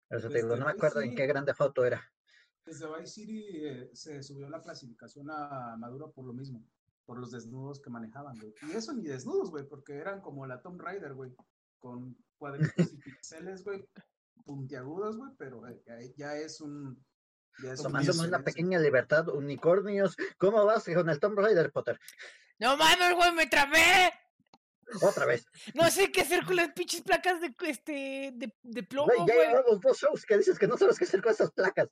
Te digo, no me acuerdo en qué grande auto era. Desde Vice City eh, se subió la clasificación a Maduro por lo mismo, por los desnudos que manejaban, güey. Y eso ni desnudos, güey, porque eran como la Tomb Raider, güey, con cuadritos y pixeles, güey, puntiagudos, güey, pero eh, ya- ya es un... Ya es una pequeña libertad, unicornios. ¿Cómo vas con el Tomb Raider, Potter? ¡No mames, güey! ¡Me trabé! Otra vez. No sé qué hacer con las pinches placas de este de, de plomo, Güey, ya llevamos dos shows que dices que no sabes qué hacer con esas placas.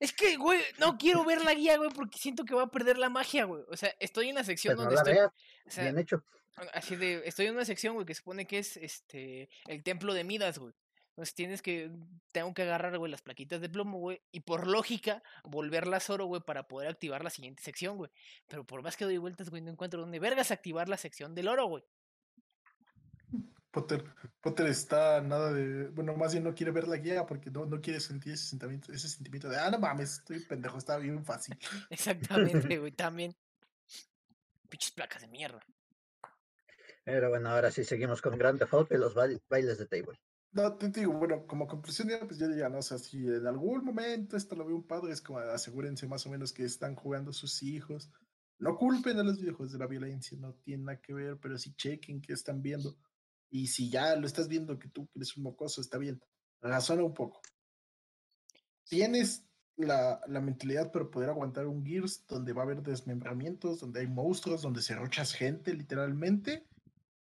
Es que, güey, no quiero ver la guía, güey, porque siento que va a perder la magia, güey. O sea, estoy en la sección Pues no donde la estoy. veas, o sea, bien hecho. así de. Estoy en una sección, güey, que supone que es este. El templo de Midas, güey. Entonces tienes que. Tengo que agarrar, güey, las plaquitas de plomo, güey. Y por lógica, volverlas oro, güey, para poder activar la siguiente sección, güey. Pero por más que doy vueltas, güey, no encuentro dónde vergas activar la sección del oro, güey. Potter, Potter está nada de. Bueno, más bien no quiere ver la guía porque no, no quiere sentir ese sentimiento, ese sentimiento de, ah, no mames, estoy pendejo, está bien fácil. Exactamente, güey, también. Pinches placas de mierda. Pero bueno, ahora sí seguimos con Grand Theft Auto y los bail- bailes de table. No, te digo, bueno, como conclusión, pues yo diría, no, o sea, si en algún momento esto lo ve un padre, es como asegúrense más o menos que están jugando sus hijos. No culpen a los videojuegos de la violencia, no tiene nada que ver, pero sí chequen qué están viendo. Y si ya lo estás viendo que tú eres un mocoso, está bien. Razona un poco. Tienes la, la mentalidad para poder aguantar un Gears donde va a haber desmembramientos, donde hay monstruos, donde se rochas gente, literalmente.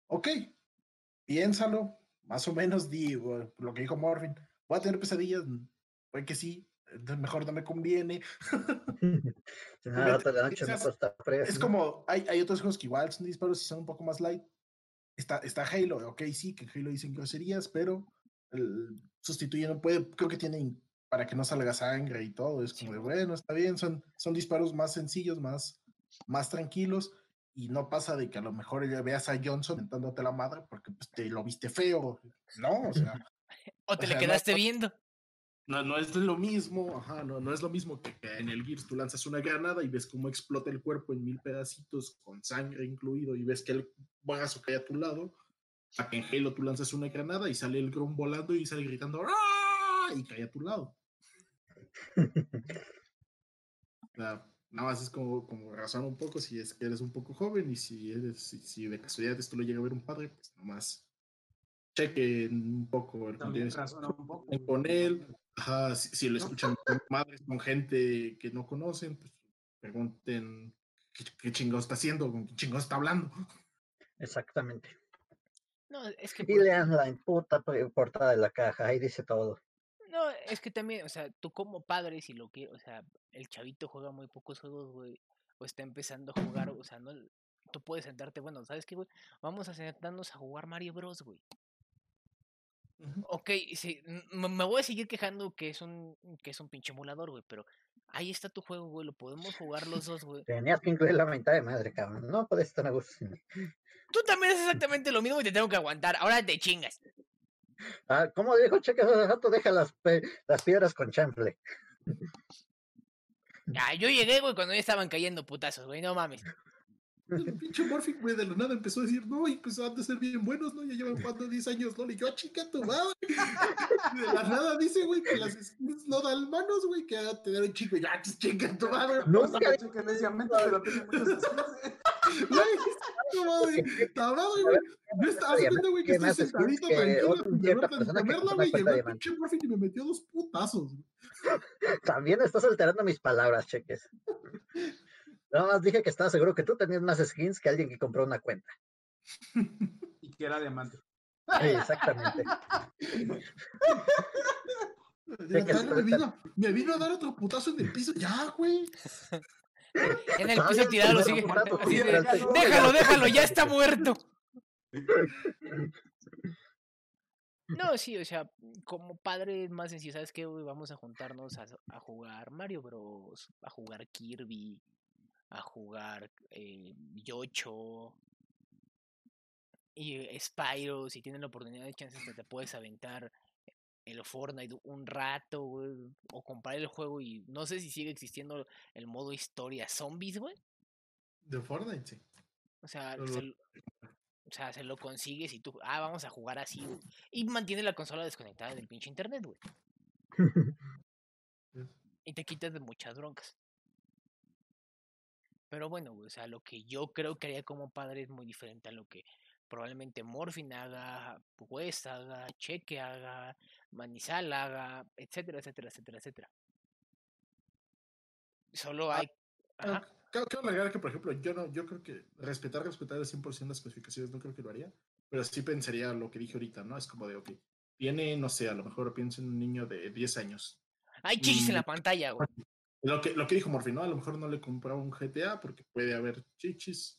Ok, piénsalo, más o menos digo lo que dijo Morphin. Voy a tener pesadillas, puede que sí, entonces mejor no me conviene. La noche quizás. Es como, hay, hay otros juegos que igual son disparos y son un poco más light. Está, está Halo, ok, sí, que Halo dicen groserías, pero el, sustituyendo, puede, creo que tienen para que no salga sangre y todo. Es como de, bueno, está bien, son, son disparos más sencillos, más, más tranquilos. Y no pasa de que a lo mejor ya veas a Johnson mentándote la madre porque pues, te lo viste feo. No, o sea, O te O le sea, no- quedaste viendo. no, no es lo mismo, ajá, no, no es lo mismo que, que en el Gears tú lanzas una granada y ves cómo explota el cuerpo en mil pedacitos con sangre incluido y ves que el brazo cae a tu lado. A que en Halo tú lanzas una granada y sale el Grom volando y sale gritando ¡Ah! y cae a tu lado. O sea, nada más es como, como razón un poco si es que eres un poco joven y si eres, si, si de casualidad esto lo llega a ver un padre, pues nomás chequen un poco el También contenido razona un poco. güey, con él. Ajá, si, si lo escuchan con madres, con gente que no conocen, pues pregunten qué, qué chingado está haciendo, con qué chingado está hablando. Exactamente. No, es que. Y lean la puta portada de la caja, ahí dice todo. No, es que también, o sea, tú como padre, si lo quieres, o sea, el chavito juega muy pocos juegos, güey, o está empezando a jugar, o sea, no, tú puedes sentarte, bueno, ¿sabes qué, güey? Vamos a sentarnos a jugar Mario Bros, güey. Ok, sí, me voy a seguir quejando que es un, que es un pinche emulador, güey, pero ahí está tu juego, güey, lo podemos jugar los dos, güey. Tenías que incluir la mitad de madre, cabrón. No puedes estar a gusto. Tú también haces exactamente lo mismo y te tengo que aguantar, ahora te chingas. Ah, ¿Cómo dijo Cheque hace rato? Deja las, las piedras con chanfle. Ah, yo llegué, güey, cuando ya estaban cayendo putazos, güey, no mames. El pinche Morphin, güey, de la nada empezó a decir, no, y pues han de ser bien buenos, ¿no? Ya llevan jugando 10 años, ¿no? Y yo, "Ah, chica tu madre. De la nada dice, güey, que las skins no dan manos, güey, que a tener un chico, ya, chica tu madre. Nunca No sé qué neciamente, pero tiene muchos skins. Güey, tablado, güey. Yo estaba haciendo, güey, que ¿Qué estoy sentadito que tranquilo, sin que una güey, llegó el pinche Morphin y me metió dos putazos, güey. También estás alterando mis palabras, Cheques. Nada más dije que estaba seguro que tú tenías más skins que alguien que compró una cuenta. Y que era diamante. Sí, exactamente. Ya, que Tano me, vino, me vino a dar otro putazo en el piso, ya, güey. En el piso tirado, sigue. así de, déjalo, déjalo, ya está muerto. No, sí, o sea, como padre es más sencillo, ¿sabes qué? Vamos a juntarnos a, a jugar Mario Bros, a jugar Kirby, a jugar eh, Yocho y Spyro, si tienen la oportunidad de chance hasta te puedes aventar el Fortnite un rato, güey, o comprar el juego y no sé si sigue existiendo el modo historia zombies, güey. De Fortnite, sí. O sea, Pero se, o sea, se lo consigues y tú, ah, vamos a jugar así, güey. Y mantiene la consola desconectada del pinche internet, güey. Y te quitas de muchas broncas. Pero bueno, o sea, lo que yo creo que haría como padre es muy diferente a lo que probablemente Morphin haga, West haga, Cheque haga, Manizal haga, etcétera, etcétera, etcétera, etcétera. Solo Ah, hay... Ajá. Quiero, quiero agregar que, por ejemplo, yo no, yo creo que respetar, respetar al 100% las especificaciones, no creo que lo haría, pero sí pensaría lo que dije ahorita, ¿no? Es como de, ok, tiene, no sé, a lo mejor pienso en un niño de 10 años. Hay chichis en la pantalla, güey. Lo que, lo que dijo Morphy, ¿no? A lo mejor no le compraba un GTA porque puede haber chichis.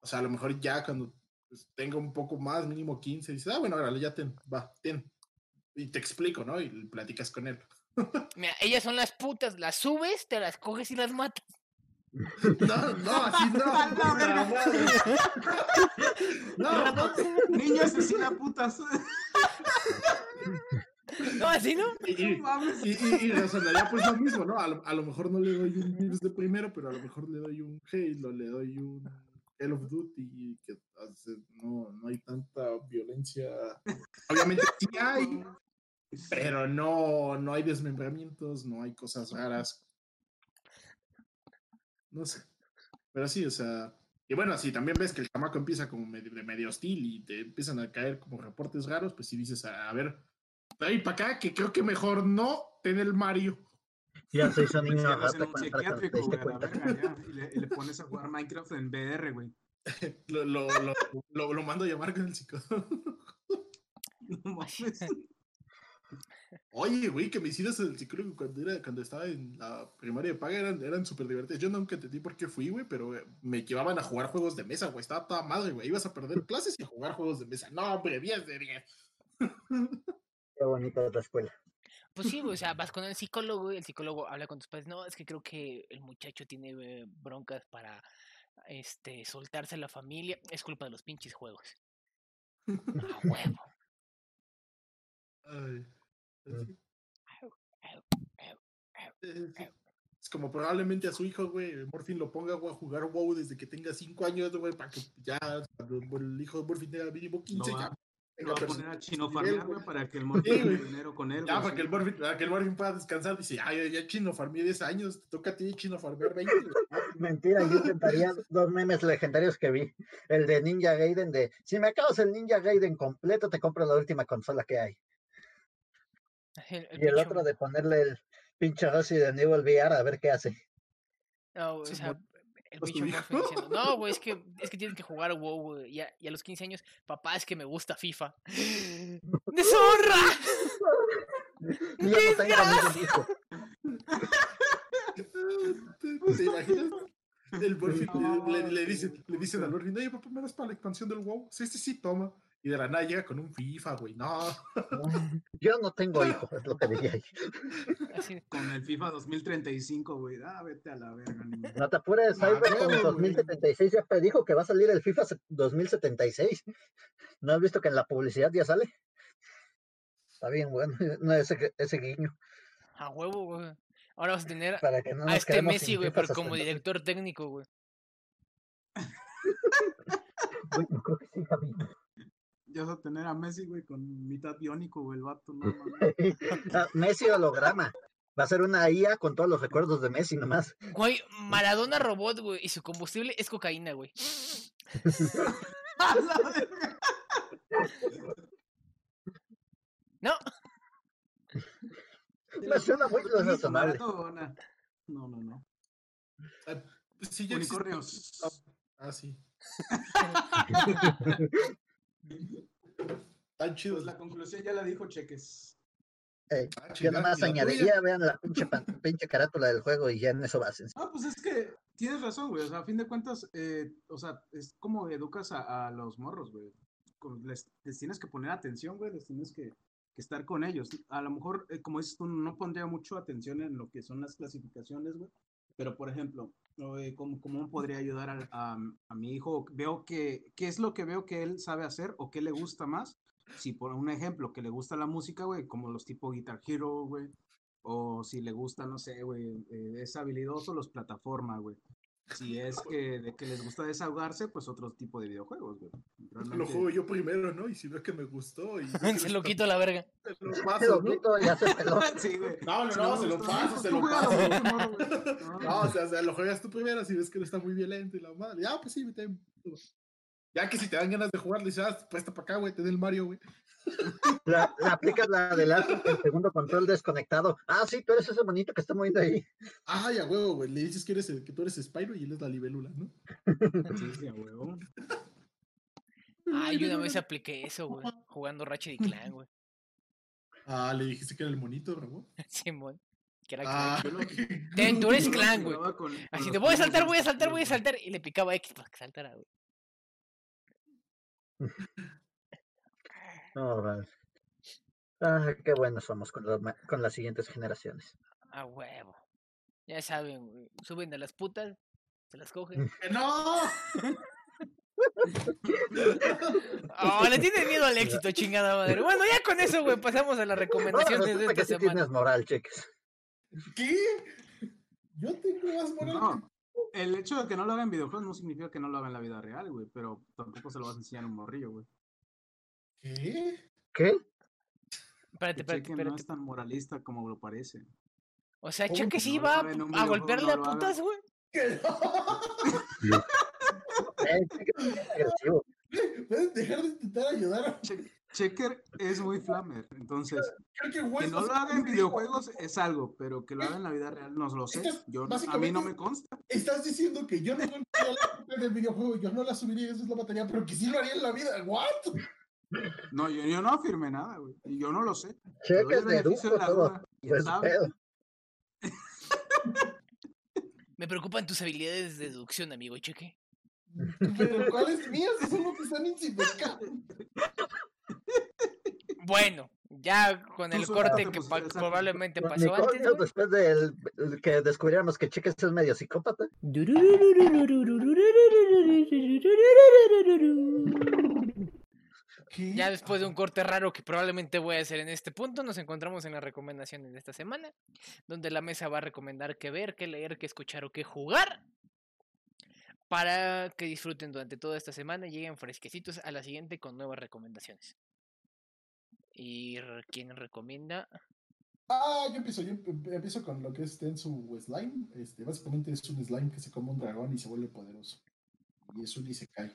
O sea, a lo mejor ya cuando pues, tenga un poco más, mínimo 15, dice, ah, bueno, órale, ya ten, va, ten. Y te explico, ¿no? Y platicas con él. Mira, ellas son las putas, las subes, te las coges y las matas. No, no, así no. Verga. No, no. Niño asesina putas. No, así no. Y, y, y, y, razonaría pues lo mismo, ¿no? A lo, a lo mejor no le doy un Gears de primero, pero a lo mejor le doy un Halo, le doy un Call of Duty, que hace- no, no hay tanta violencia. Obviamente sí hay, pero no, no hay desmembramientos, no hay cosas raras. No sé. Pero sí, o sea. Y bueno, si también ves que el chamaco empieza como medio, de medio hostil y te empiezan a caer como reportes raros, pues sí dices, a, a ver, ahí para acá, que creo que mejor no tener el Mario. Ya se hizo niño en un psiquiátrico, diste güey, a la cuenta. verga, ya, y, le, y le pones a jugar Minecraft en VR, güey. Lo, lo, lo, lo, lo mando a llamar con el psicólogo. No mames. Oye, güey, que me hicieras el psicólogo cuando, era, cuando estaba en la primaria de paga eran, eran súper divertidos. Yo nunca entendí por qué fui, güey, pero me llevaban a jugar juegos de mesa, güey. Estaba toda madre, güey. Ibas a perder clases y a jugar juegos de mesa. No, hombre, 10 de 10. Qué bonita otra escuela. Pues sí, o sea, vas con el psicólogo y el psicólogo habla con tus padres. No, es que creo que el muchacho tiene eh, broncas para este soltarse a la familia. Es culpa de los pinches juegos. A huevo. Ay. Es, es como probablemente a su hijo, güey, Morfin lo ponga güey, a jugar WoW desde que tenga 5 años, güey, para que ya cuando el hijo de Morfin tenga mínimo 15, va- ya Lo va a poner a chino para que el Sí, tenga dinero con él. Ya, güey, para que, el. Morfin, para que el Morfin pueda descansar, dice, ya, ya, ya chino farmeé 10 años, te toca a ti chino farmear 20. güey". Mentira, yo intentaría dos memes legendarios que vi. El de Ninja Gaiden de, si me acabas el Ninja Gaiden completo, te compro la última consola que hay. El, el Y el otro de ponerle el pinche Resident Evil VR a ver qué hace. No, o sea, el ¿Pues tu pinche hijo? Morphin diciendo, no, güey, es que, es que tienes que jugar WoW, güey. Y a, y a los 15 años, papá, es que me gusta FIFA. ¡Deshonra! No hijo. ¿Te, imaginas? El Morfin No, le, le, dicen, le dicen al Morfin, oye, papá, ¿me das para la expansión del WoW? Sí, sí, sí, toma. Y de la nada llega con un FIFA, güey. No, Yo no tengo hijo, es lo que diría. Así, Con el FIFA 2035, güey. Ah, vete a la verga, niño. No te apures, Ah, Cyberpunk huevo, güey. 2076 ya predijo que va a salir el FIFA se- 2076. ¿No has visto que en la publicidad ya sale? Está bien bueno, no, ese, ese guiño. a huevo, güey. Ahora vas a tener Para que no a este Messi, güey, pero como director técnico, güey. Uy, no creo que sí, Javi. Ya vas a tener a Messi, güey, con mitad biónico, güey, el vato, no Messi holograma. Va a ser una IA con todos los recuerdos de Messi nomás. Güey, Maradona robot, güey, y su combustible es cocaína, güey. No, Me suena muy razonable. Maradona. No, no, no. Ah, sí, Unicornios. Ah, sí. Tan chidos. Pues la conclusión ya la dijo Cheques. Eh, Ah, yo nomás añadiría, vean la pinche, pan- pinche carátula del juego y ya en eso basen. Ah, pues es que tienes razón, güey. O sea, a fin de cuentas, eh, o sea, es como educas a, a los morros, güey. Les, les tienes que poner atención, güey. Les tienes que, que estar con ellos. A lo mejor, eh, como dices tú, no pondría mucho atención en lo que son las clasificaciones, güey. Pero, por ejemplo, ¿cómo, cómo podría ayudar a, a- a mi hijo? Veo que, ¿qué es lo que veo que él sabe hacer o qué le gusta más? si por un ejemplo que le gusta la música, güey, como los tipo Guitar Hero, güey, o si le gusta, no sé, güey, eh, es habilidoso los plataformas, güey. Si es que de que les gusta desahogarse, pues otro tipo de videojuegos, güey. Lo juego yo primero, ¿no? Y si veo que me gustó. Y Se lo quito a la verga. Se lo Se paso, lo ¿no? quito, ya se peló. Sí, güey. No, no, Si no, me se lo paso, pues se lo paso. No, No, o sea, o sea, lo juegas tú primero si ves que no está muy violento y la madre. Ya, pues sí, vete. Ya que si te dan ganas de jugar, le dices, ah, presta para acá, güey, te den el Mario, güey. La, la aplicas la del el segundo control desconectado. Ah, sí, tú eres ese monito que está moviendo ahí. Ah, ya, huevo, güey. Le dices que, eres el- que tú eres Spyro y él es la libélula, ¿no? Sí, sí, a huevo. Ah, yo una vez apliqué eso, güey. Jugando Ratchet y Clan, güey. Ah, le dijiste que era el monito, Ramón. Simón. Que era Ah, Ten, tú eres clan, güey. Así te voy a saltar, voy a saltar, voy a saltar. Y le picaba X para que saltara, güey. No, vale. Ah, qué buenos somos con, los ma- con las siguientes generaciones. A huevo. Ya saben, güey. Suben a las putas, se las cogen. ¡Que no! Oh, le tienes miedo al éxito, chingada madre. Bueno, ya con eso, güey, pasamos a las No, recomendaciones de resulta esta que sí tienes moral, cheques. ¿Qué? Yo tengo más moral. No, el hecho de que no lo haga en videojuegos no significa que no lo haga en la vida real, güey, pero tampoco se lo vas a enseñar a un morrillo, güey. ¿Qué? ¿Qué? Espérate, espérate, Cheque no espérate. es tan moralista como lo parece. O sea, ¿Cómo Cheque que sí va a golpearle no a putas, güey. ¿Que no? Eh. ¿Puedes dejar de intentar ayudar Checker es muy flamer, entonces que, no lo haga en videojuegos es algo, pero que lo haga en la vida real no lo sé. Yo, a mí no me consta. Estás diciendo que yo no golpearía la del videojuego, yo no la subiría, eso es la batería, pero que sí lo haría en la vida. ¿What? No, yo, yo no afirmé nada, güey. Y yo no lo sé. Cheques el beneficio dedujo de la todo. duda. Pues. Me preocupan tus habilidades de deducción, amigo Cheque. Pero ¿cuáles mías? Eso no te están insignificando. Bueno, ya con el corte que pa- exacto. probablemente pasó antes, güey. después el que descubriéramos que Cheques es medio psicópata. ¿Qué? Ya después de un corte raro que probablemente voy a hacer en este punto, nos encontramos en las recomendaciones de esta semana, donde la mesa va a recomendar qué ver, qué leer, qué escuchar o qué jugar, para que disfruten durante toda esta semana y lleguen fresquecitos a la siguiente con nuevas recomendaciones. ¿Y quién recomienda? Ah, yo empiezo, yo em- empiezo con lo que es Tensu Slime. Este, básicamente es un slime que se come un dragón y se vuelve poderoso. Y es un Isekai.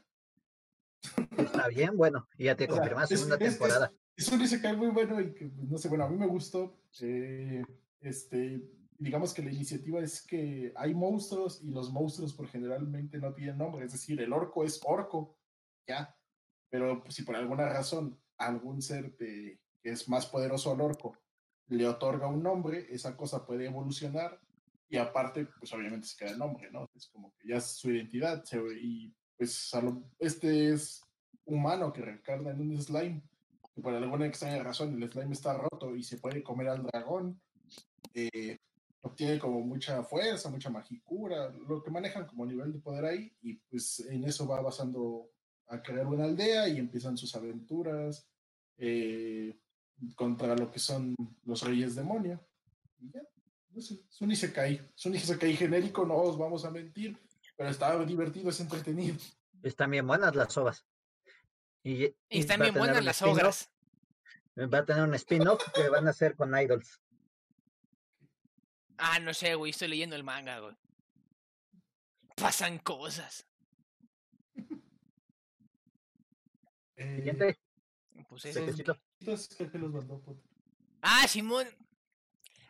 Está bien, bueno. Y ya te O sea, confirmaste es- segunda es- es- temporada. Es un Isekai muy bueno y que, pues, no sé, bueno, a mí me gustó. eh, este, digamos que la iniciativa es que hay monstruos y los monstruos por generalmente no tienen nombre. Es decir, el orco es orco, ya. Pero pues, si por alguna razón algún ser te- que es más poderoso al orco le otorga un nombre, esa cosa puede evolucionar y aparte, pues obviamente se queda el nombre, ¿no? Es como que ya es su identidad se- y pues a lo- este es humano que reencarna en un slime y por alguna extraña razón el slime está roto y se puede comer al dragón, eh, obtiene como mucha fuerza, mucha magicura, lo que manejan como nivel de poder ahí y pues en eso va basando a crear una aldea y empiezan sus aventuras eh, contra lo que son los reyes demonio. Y ya, no sé, es un Isekai, es un Isekai genérico, no os vamos a mentir, pero estaba divertido, es entretenido. Están bien buenas las ovas. Y, Y y están bien buenas las ogras. Va a tener un spin-off que van a hacer con Idols. Ah, no sé, güey, estoy leyendo el manga, güey. Pasan cosas. Eh, Siguiente, Pues eso. Ah, Simón.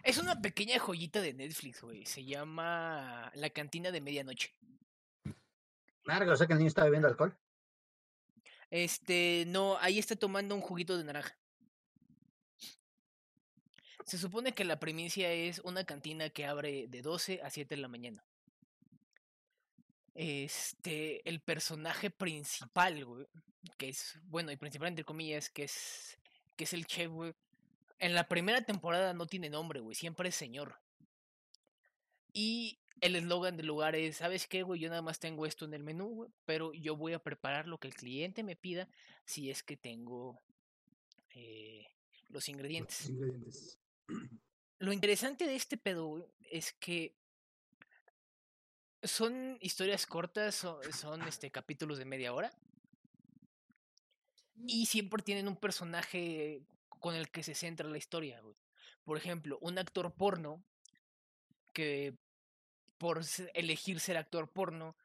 Es una pequeña joyita de Netflix, güey. Se llama La cantina de medianoche. Largo, o sea que el niño está bebiendo alcohol. Este, no, ahí está tomando un juguito de naranja. Se supone que la primicia es una cantina que abre de 12 a 7 de la mañana. Este, el personaje principal, güey, que es, bueno, y principal entre comillas, que es, que es el chef, güey. En la primera temporada no tiene nombre, güey, siempre es señor. Y el eslogan del lugar es, ¿sabes qué, güey? Yo nada más tengo esto en el menú, güey, pero yo voy a preparar lo que el cliente me pida si es que tengo eh, los ingredientes. Los ingredientes. Lo interesante de este pedo güey, es que son historias cortas, son, son, este capítulos de media hora. Y siempre tienen un personaje con el que se centra la historia, güey. Por ejemplo, un actor porno que por elegir ser actor porno,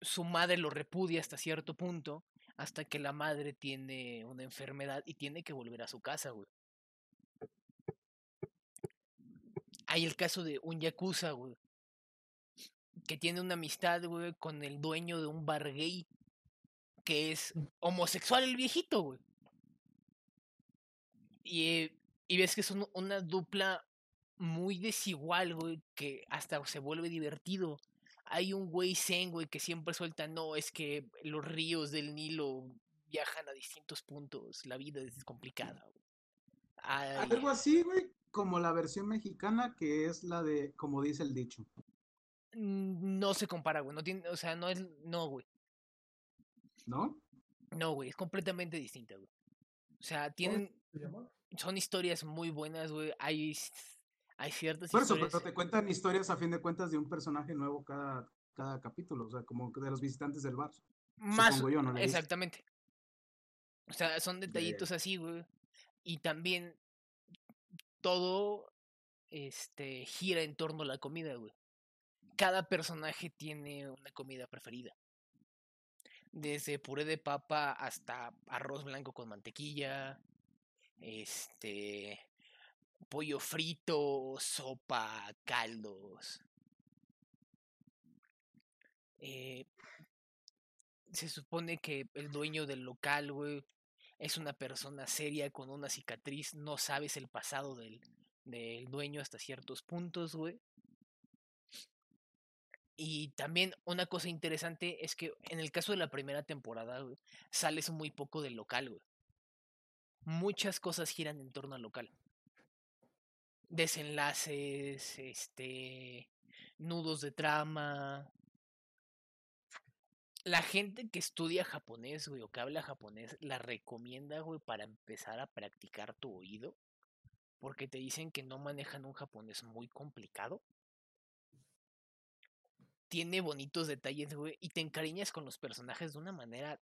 su madre lo repudia hasta cierto punto, hasta que la madre tiene una enfermedad y tiene que volver a su casa, güey. Hay el caso de un yakuza, güey, que tiene una amistad, güey, con el dueño de un bar gay, que es homosexual el viejito, güey. Y, eh, y ves que son una dupla muy desigual, güey, que hasta se vuelve divertido. Hay un güey zen, güey, que siempre suelta, no, es que los ríos del Nilo viajan a distintos puntos, la vida es complicada, güey. Ay, Algo así, güey, como la versión mexicana que es la de, como dice el dicho. mm, no se compara, güey, no tiene, o sea, no es, no, güey, ¿No? no, güey, es completamente distinta, güey. O sea, tienen, son historias muy buenas, güey, hay, hay ciertas Por eso, historias... pero te cuentan historias a fin de cuentas de un personaje nuevo cada, cada capítulo, o sea, como de los visitantes del bar. Más, yo, no exactamente. O sea, son detallitos así, güey. Y también todo este gira en torno a la comida, güey. Cada personaje tiene una comida preferida. Desde puré de papa hasta arroz blanco con mantequilla, este pollo frito, sopa, caldos. Eh, se supone que el dueño del local, güey, es una persona seria con una cicatriz, no sabes el pasado del, del dueño hasta ciertos puntos, güey. Y también una cosa interesante es que en el caso de la primera temporada, güey, sales muy poco del local, güey. Muchas cosas giran en torno al local. Desenlaces, este, nudos de trama, la gente que estudia japonés, güey, o que habla japonés, la recomienda, güey, para empezar a practicar tu oído. Porque te dicen que no manejan un japonés muy complicado. Tiene bonitos detalles, güey, y te encariñas con los personajes de una manera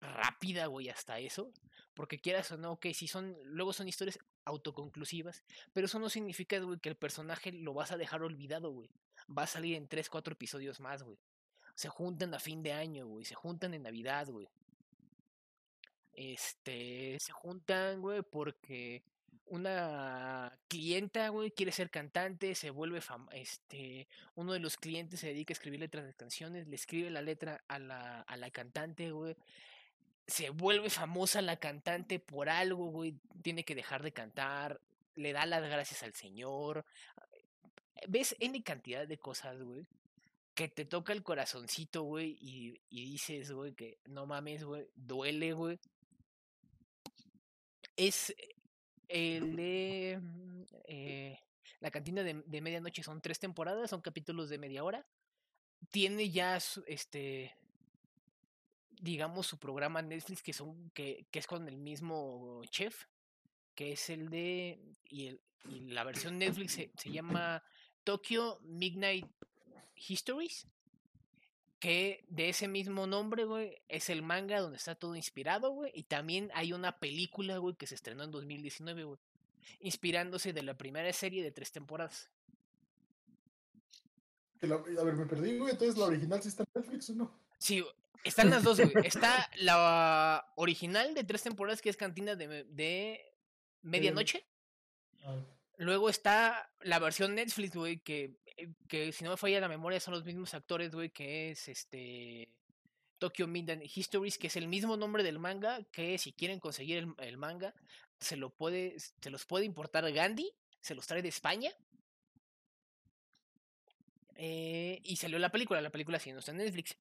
rápida, güey, hasta eso. Porque quieras o no, ok, si son, luego son historias autoconclusivas, pero eso no significa, que el personaje lo vas a dejar olvidado, güey. Va a salir en 3, 4 episodios más, güey se juntan a fin de año, güey, se juntan en Navidad, güey. Este, se juntan, güey, porque una clienta, güey, quiere ser cantante, se vuelve fam este, uno de los clientes se dedica a escribir letras de canciones, le escribe la letra a la, a la cantante, güey. Se vuelve famosa la cantante por algo, güey, tiene que dejar de cantar, le da las gracias al señor. ¿Ves N cantidad de cosas, güey? que te toca el corazoncito, güey, y, y dices, güey, que no mames, güey, duele, güey. Es el de mm, eh, la cantina de, de medianoche, son tres temporadas, son capítulos de media hora. Tiene ya este digamos su programa Netflix que son que, que es con el mismo chef que es el de y, el, y la versión Netflix se, se llama Tokyo Midnight Histories, que de ese mismo nombre, güey, es el manga donde está todo inspirado, güey, y también hay una película, güey, que se estrenó en 2019, güey, inspirándose de la primera serie de tres temporadas. Que la- a ver, me perdí, güey. Entonces, ¿la original sí está en Netflix o no? Sí, están las dos, güey. Está la original de tres temporadas, que es Cantina de, de Medianoche. Ah, Luego está la versión Netflix, güey, que, eh, que si no me falla la memoria son los mismos actores, güey, que es este Tokyo Midnight Histories, que es el mismo nombre del manga, que si quieren conseguir el, el manga, se lo puede, se los puede importar Gandhi, se los trae de España. Eh, y salió la película, la película sí no está en Netflix.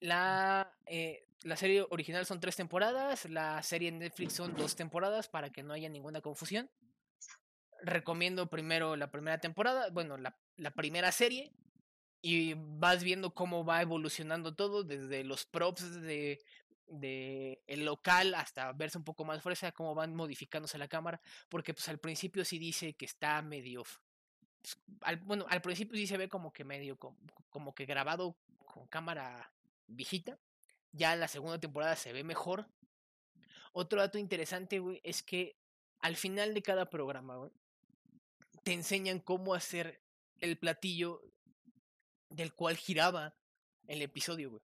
La, eh, la serie original son tres temporadas, la serie en Netflix son dos temporadas para que no haya ninguna confusión. Recomiendo primero la primera temporada, bueno, la, la primera serie, y vas viendo cómo va evolucionando todo, desde los props de de el local hasta verse un poco más fuerza, cómo van modificándose la cámara, porque pues al principio sí dice que está medio, pues, al, bueno, al principio sí se ve como que medio, com- como, que grabado con cámara viejita, ya la segunda temporada se ve mejor. Otro dato interesante, güey, es que al final de cada programa, güey, te enseñan cómo hacer el platillo del cual giraba el episodio, güey.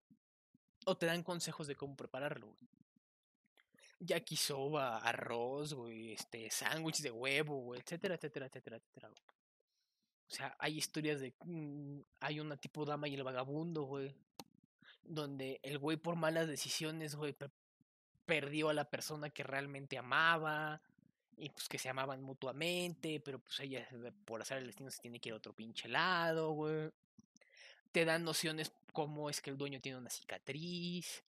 O te dan consejos de cómo prepararlo, güey. Yakisoba, arroz, güey, este, sándwich de huevo, güey, etcétera, etcétera, etcétera, etcétera. O sea, hay historias de... mm, hay una tipo dama y el vagabundo, güey. Donde el güey por malas decisiones, güey, pe- perdió a la persona que realmente amaba. Y pues que se amaban mutuamente, pero pues ella por hacer el destino se tiene que ir a otro pinche lado, güey. Te dan nociones como es que el dueño tiene una cicatriz,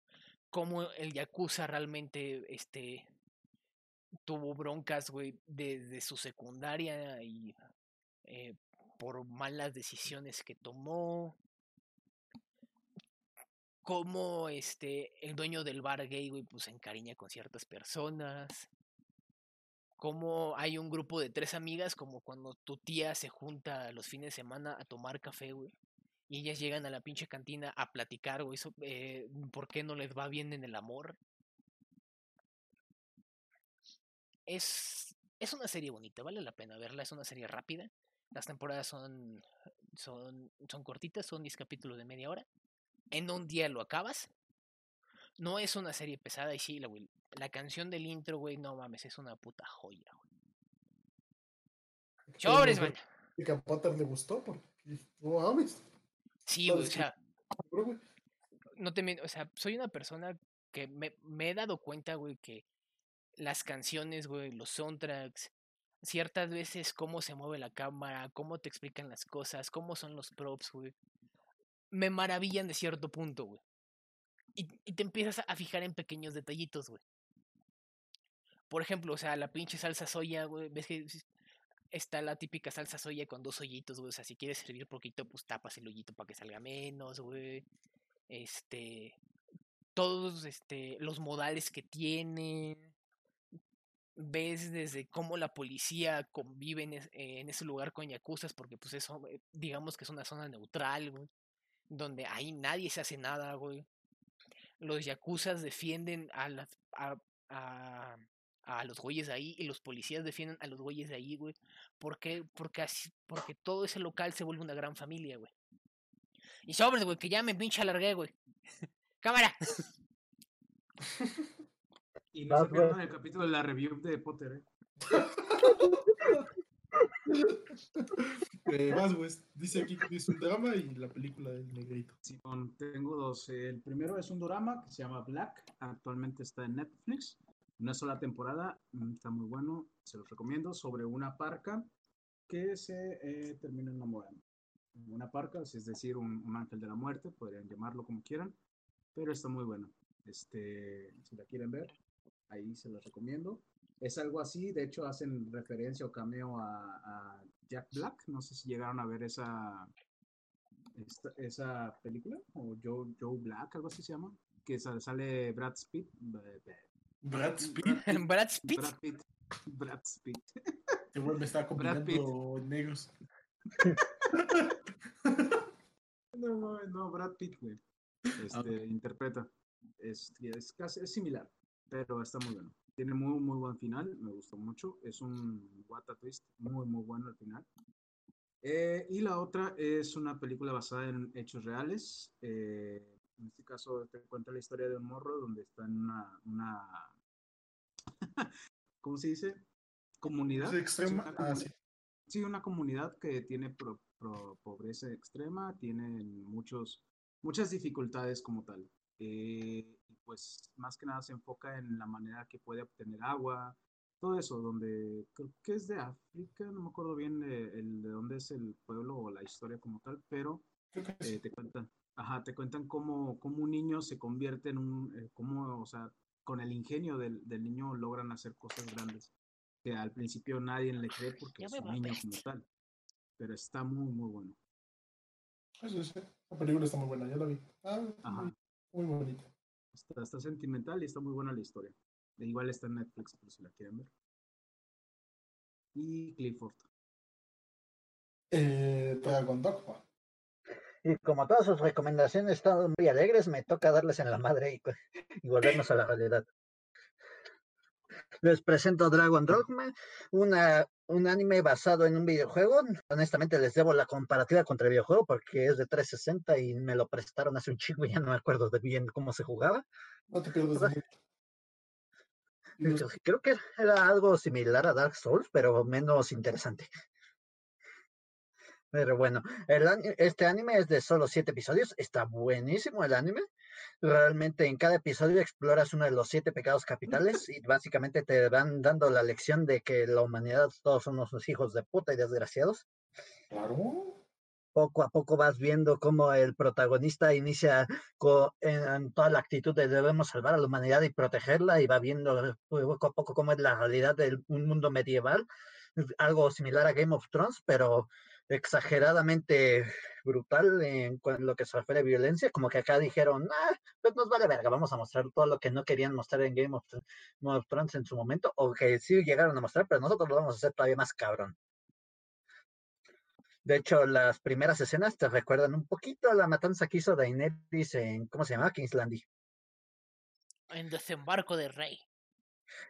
cómo el Yakuza realmente este, tuvo broncas, güey, desde su secundaria y eh, por malas decisiones que tomó. Cómo este, el dueño del bar gay, güey, pues se encariña con ciertas personas. Cómo hay un grupo de tres amigas, como cuando tu tía se junta los fines de semana a tomar café, güey. Y ellas llegan a la pinche cantina a platicar, güey, eh, por qué no les va bien en el amor. Es, es una serie bonita, vale la pena verla, es una serie rápida. Las temporadas son, son, son cortitas, son 10 capítulos de media hora. En un día lo acabas. No es una serie pesada y sí, la, la canción del intro, güey, no mames, es una puta joya, güey. Man. Y que a Potter le gustó, porque no mames. Sí, güey, o sea, no te o sea, soy una persona que me, me he dado cuenta, güey, que las canciones, güey, los soundtracks, ciertas veces cómo se mueve la cámara, cómo te explican las cosas, cómo son los props, güey, me maravillan de cierto punto, güey. Y, te empiezas a- fijar en pequeños detallitos, güey. Por ejemplo, o sea, la pinche salsa soya, güey, ves que está la típica salsa soya con dos hoyitos, güey. O sea, si quieres servir poquito, pues tapas el hoyito para que salga menos, güey. Este. Todos este, los modales que tienen. Ves desde cómo la policía convive en ese lugar con yacuzas, porque pues eso, eh, digamos que es una zona neutral, güey. Donde ahí nadie se hace nada, güey. Los yacuzas defienden a las. A, a, a los güeyes de ahí y los policías defienden a los güeyes de ahí, güey. ¿Por qué? Porque así, porque todo ese local se vuelve una gran familia, güey. Y sobres, güey, que ya me pinche alargué, güey. Cámara. Y no se pierdan el capítulo de la review de Potter, ¿eh? Eh, vas, güey. Dice aquí que es un drama y la película del negrito. Simón, tengo dos. El primero es un drama que se llama Black. Actualmente está en Netflix. Una sola temporada. mm, Está muy bueno. Se los recomiendo. Sobre una parca que se eh, termina enamorando. Una parca, es decir, un, un ángel de la muerte. Podrían llamarlo como quieran. Pero está muy bueno. Este, si la quieren ver, ahí se los recomiendo. Es algo así, de hecho hacen referencia o cameo a, a Jack Black. No sé si llegaron a ver esa, esta- esa película, o Joe, Joe Black, algo así se llama, que sa- sale Brad Pitt. eh, eh, Brad Pitt. Brad Pitt. Brad Pitt. Brad Pitt. Que güey me está combinando negros. No, no, no, Brad Pitt, güey. Este, interpreta. Es, es, casi, es similar, pero está muy bueno. Tiene muy, muy buen final, me gustó mucho. Es un what a twist muy, muy bueno al final. Eh, y la otra es una película basada en hechos reales. Eh, en este caso te cuenta la historia de un morro donde está en una, una ¿cómo se dice? Comunidad. ¿Es extrema? una Ah, comu- sí. Sí, una comunidad que tiene pro- pro- pobreza extrema, tiene muchos, muchas dificultades como tal. Eh, pues más que nada se enfoca en la manera que puede obtener agua, todo eso, donde creo que es de África, no me acuerdo bien de, el, de dónde es el pueblo o la historia como tal, pero eh, te cuentan, ajá, te cuentan cómo, cómo un niño se convierte en un, eh, cómo, o sea, con el ingenio del, del niño logran hacer cosas grandes, que al principio nadie le cree porque es un niño como tal, pero está muy, muy bueno. Sí, sí, sí. La película está muy buena, ya la vi. Ah, Ajá. muy, muy bonita. Está, está sentimental y está muy buena la historia. E igual está en Netflix por si la quieren ver. Y Clifford. Eh, Dragon Dogma. Y como todas sus recomendaciones están muy alegres, me toca darles en la madre y, y volvernos a la realidad. Les presento Dragon Dogma, una, un anime basado en un videojuego. Honestamente les debo la comparativa contra el videojuego porque es de 360 y me lo prestaron hace un chico y ya no me acuerdo de bien cómo se jugaba. No te pierdas mucho. Creo que era algo similar a Dark Souls, pero menos interesante. Pero bueno, el este anime es de solo siete episodios. Está buenísimo el anime. Realmente en cada episodio exploras uno de los siete pecados capitales y básicamente te van dando la lección de que la humanidad todos somos unos hijos de puta y desgraciados. Claro. Poco a poco vas viendo cómo el protagonista inicia co- en, en toda la actitud de debemos salvar a la humanidad y protegerla y va viendo poco a poco cómo es la realidad de un mundo medieval, algo similar a Game of Thrones, pero exageradamente brutal en lo que se refiere a violencia, como que acá dijeron, ah, pues nos vale verga, vamos a mostrar todo lo que no querían mostrar en Game of, Thrones en su momento, o que sí llegaron a mostrar, pero nosotros lo vamos a hacer todavía más cabrón. De hecho, las primeras escenas te recuerdan un poquito a la matanza que hizo Daenerys en, ¿cómo se llama? King's Landing. En desembarco de rey.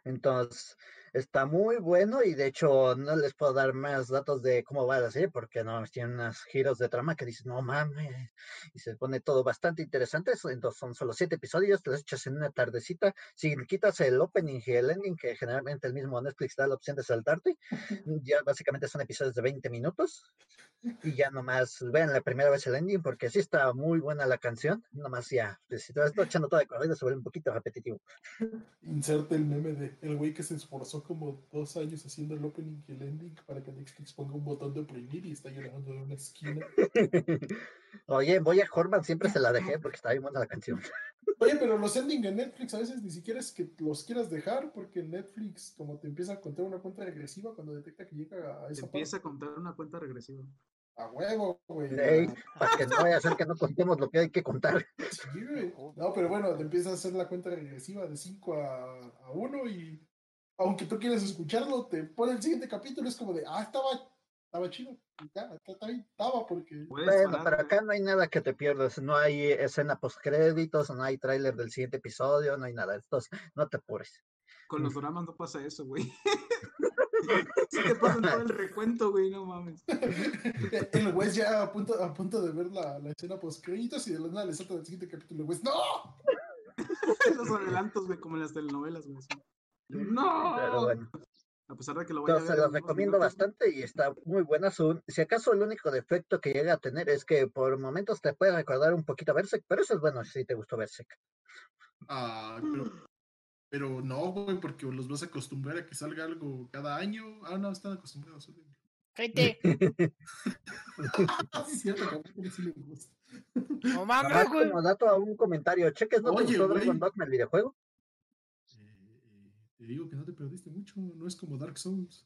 Entonces, está muy bueno y de hecho no les puedo dar más datos de cómo va la serie porque no tiene unos giros de trama que dices, no mames, y se pone todo bastante interesante. Entonces, son solo siete episodios, te los echas en una tardecita. Si quitas el opening y el ending, que generalmente el mismo Netflix da la opción de saltarte, ya básicamente son episodios de 20 minutos y ya nomás vean la primera vez el ending porque sí está muy buena la canción. Nomás ya, pues, si te vas echando todo de corrido, se vuelve un poquito repetitivo. Inserte el meme de el güey que se esforzó como dos años haciendo el opening y el ending para que Netflix ponga un botón de oprimir y está llorando en una esquina. Oye, voy a Horman siempre se la dejé porque está bien buena la canción. Oye, pero los ending en Netflix a veces ni siquiera es que los quieras dejar porque Netflix como te empieza a contar una cuenta regresiva cuando detecta que llega a esa Empieza a contar una cuenta regresiva. A huevo, güey. Ey, para que no vaya a ser que no contemos lo que hay que contar. Sí. No, pero bueno, te empieza a hacer la cuenta regresiva de 5 a, a 1 y aunque tú quieras escucharlo, te pone el siguiente capítulo, es como de, ah, estaba, estaba chido. Y ya, está- está bien, estaba porque... Bueno, pero acá no hay nada que te pierdas. No hay escena post créditos, no hay tráiler del siguiente episodio, no hay nada. Entonces, no te apures. Con los dramas no pasa eso, güey. Sí te pasan todo el recuento, güey, no mames. El güey ya a punto, a punto de ver la, la escena post créditos y de la nada le salta el siguiente capítulo. Güey, ¡no! Los adelantos, güey, como en las telenovelas, güey. Así. Pero No. bueno, A pesar de que lo a entonces ver. se los recomiendo minutos, bastante y está muy buena. Su, si acaso el único defecto que llega a tener es que por momentos te puede recordar un poquito a Berserk, pero eso es bueno si te gustó Berserk. Ah, pero, pero no, güey, porque los vas a acostumbrar a que salga algo cada año. Ah, no, están acostumbrados. sí, es cierto, que a Walter sí le gusta. no mames, güey. como dato a un comentario, cheques, ¿no te gustó. Dragon Dogma el videojuego? Eh, eh, te digo que no te perdiste mucho, no es como Dark Souls.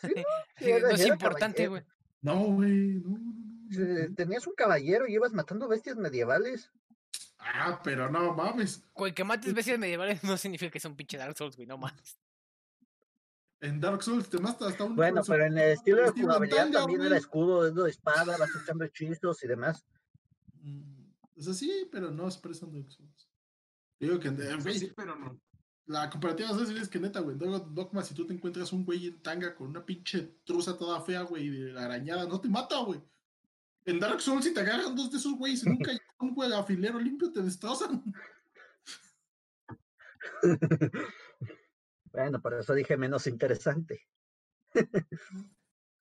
Sí, no es importante, güey. No, güey, no, no, no, Eh. Tenías un caballero y ibas matando bestias medievales. Ah, pero no mames. Güey, que mates bestias medievales no significa que es un pinche Dark Souls, güey, no mames. En Dark Souls te mata hasta un. Bueno, pero en el estilo de jugabilidad también güey. era escudo, dedo de espada, vas echando hechizos y demás. Mm, O sea, sí, pero no a Dark Souls. Digo que, eh, güey, Sí, pero no. La comparativa es es que neta, güey, en Dogma, si tú te encuentras un güey en tanga con una pinche truza toda fea, güey, de arañada, no te mata, güey. En Dark Souls, si te agarran dos de esos güeyes en un callejón, güey, a filero limpio, te destrozan. Bueno, por eso dije menos interesante.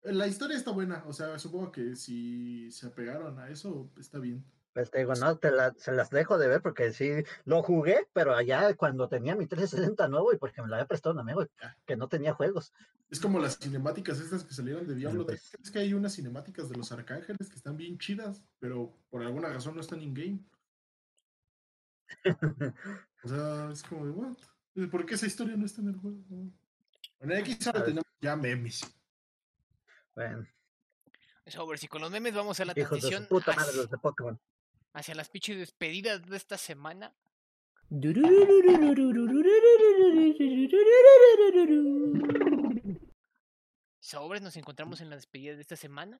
La historia está buena, o sea, supongo que si se apegaron a eso, está bien. Pues te digo, no, te la- se las dejo de ver porque sí, lo jugué, pero allá cuando tenía mi 360 nuevo y porque me lo había prestado un amigo que no tenía juegos. Es como las cinemáticas estas que salieron de Diablo. pues. 3. Es que hay unas cinemáticas de los arcángeles que están bien chidas, pero por alguna razón no están in-game. O sea, es como de, what? ¿Por qué esa historia no está en el juego? En X ahora Ah, tenemos ya memes. Bueno, Sobre si con los memes vamos a la hijos de transición su puta madre hacia, los de Pokémon. Hacia las pinches despedidas de esta semana. Sobres, nos encontramos en la despedida de esta semana.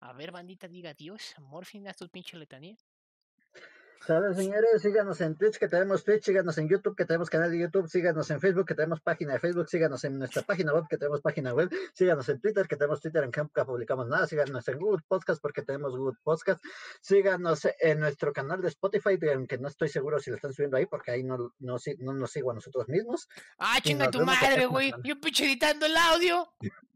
A ver, bandita, diga adiós. Morfin, haz tu pinche letanía. ¿Saben, señores? Síganos en Twitch, que tenemos Twitch, síganos en YouTube, que tenemos canal de YouTube, síganos en Facebook, que tenemos página de Facebook, síganos en nuestra página web, que tenemos página web, síganos en Twitter, que tenemos Twitter en que nunca publicamos nada, síganos en Google Podcast, porque tenemos Google Podcast, síganos en nuestro canal de Spotify, aunque no estoy seguro si lo están subiendo ahí, porque ahí no, no, no nos sigo a nosotros mismos. Ah, chinga tu madre, güey. Yo pinche editando el audio.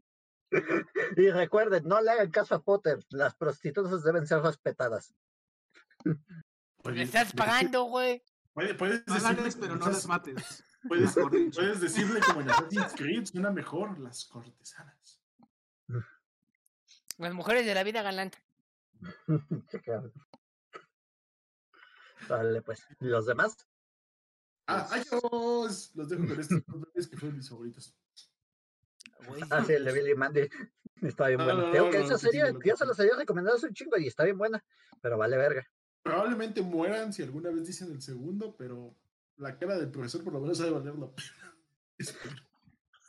Y recuerden, no le hagan caso a Potter, las prostitutas deben ser respetadas. Le estás pagando, güey. Puedes, puedes Págales, pero no las mates. puedes, puedes decirle como en Assassin's Creed, suena mejor las cortesanas. Las mujeres de la vida galante. Claro. Vale, pues, ¿y los demás? Ah, adiós. Los dejo con estos dos que fueron mis favoritos. Ah, sí, el de Billy Mandy. Está bien No, bueno. no, Tengo no, que no, esa serie, yo se las había recomendado hace un chingo y está bien buena, pero vale verga. Probablemente mueran si alguna vez dicen el segundo, pero la cara del profesor por lo menos ha de valer la pena.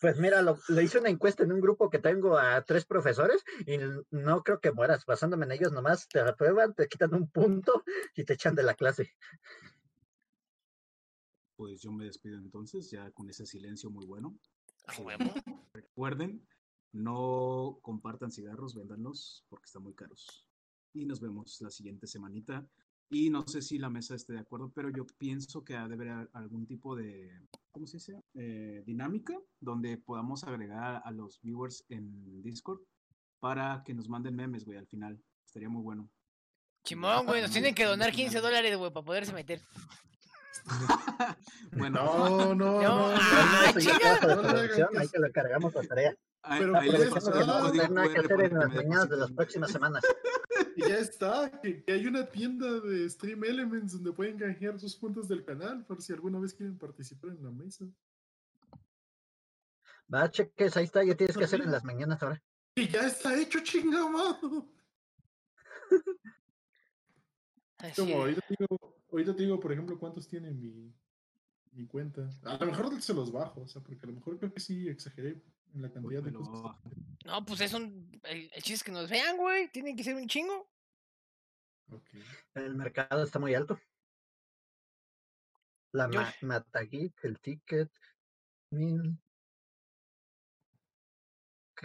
Pues mira, lo, le hice una encuesta en un grupo que tengo a tres profesores y no creo que mueras. Basándome en ellos nomás te aprueban, te quitan un punto y te echan de la clase. Pues yo me despido entonces, ya con ese silencio muy bueno. huevo. Recuerden, no compartan cigarros, véndanlos porque están muy caros. Y nos vemos la siguiente semanita. Y no sé si la mesa esté de acuerdo, pero yo pienso que ha de haber algún tipo de, ¿cómo se dice? Eh, dinámica donde podamos agregar a los viewers en Discord para que nos manden memes, güey, al final. Estaría muy bueno. Chimón, güey. Nos tienen que donar 15 dólares, güey, para poderse meter. Bueno, No, no, No, no. ah, No hagan producción, ahí te lo cargamos la tarea. pero ahí le ya paso No nada que hacer en que las mañanas de las próximas semanas. Y ya está, que, que hay una tienda de Stream Elements donde pueden canjear sus puntos del canal por si alguna vez quieren participar en la mesa. Va, cheques, ahí está, ya tienes que hacer en las mañanas ahora. Y ya está hecho, chingamado. Como es. ahorita te digo, ahorita te digo, por ejemplo, cuántos tiene mi, mi cuenta. A lo mejor se los bajo, o sea, porque a lo mejor creo que sí exageré en la cantidad de cosas. No, pues es un. El, el chiste es que nos vean, güey. Tienen que ser un chingo. Ok. El mercado está muy alto. La Yo- ma Matageek, el ticket. mil.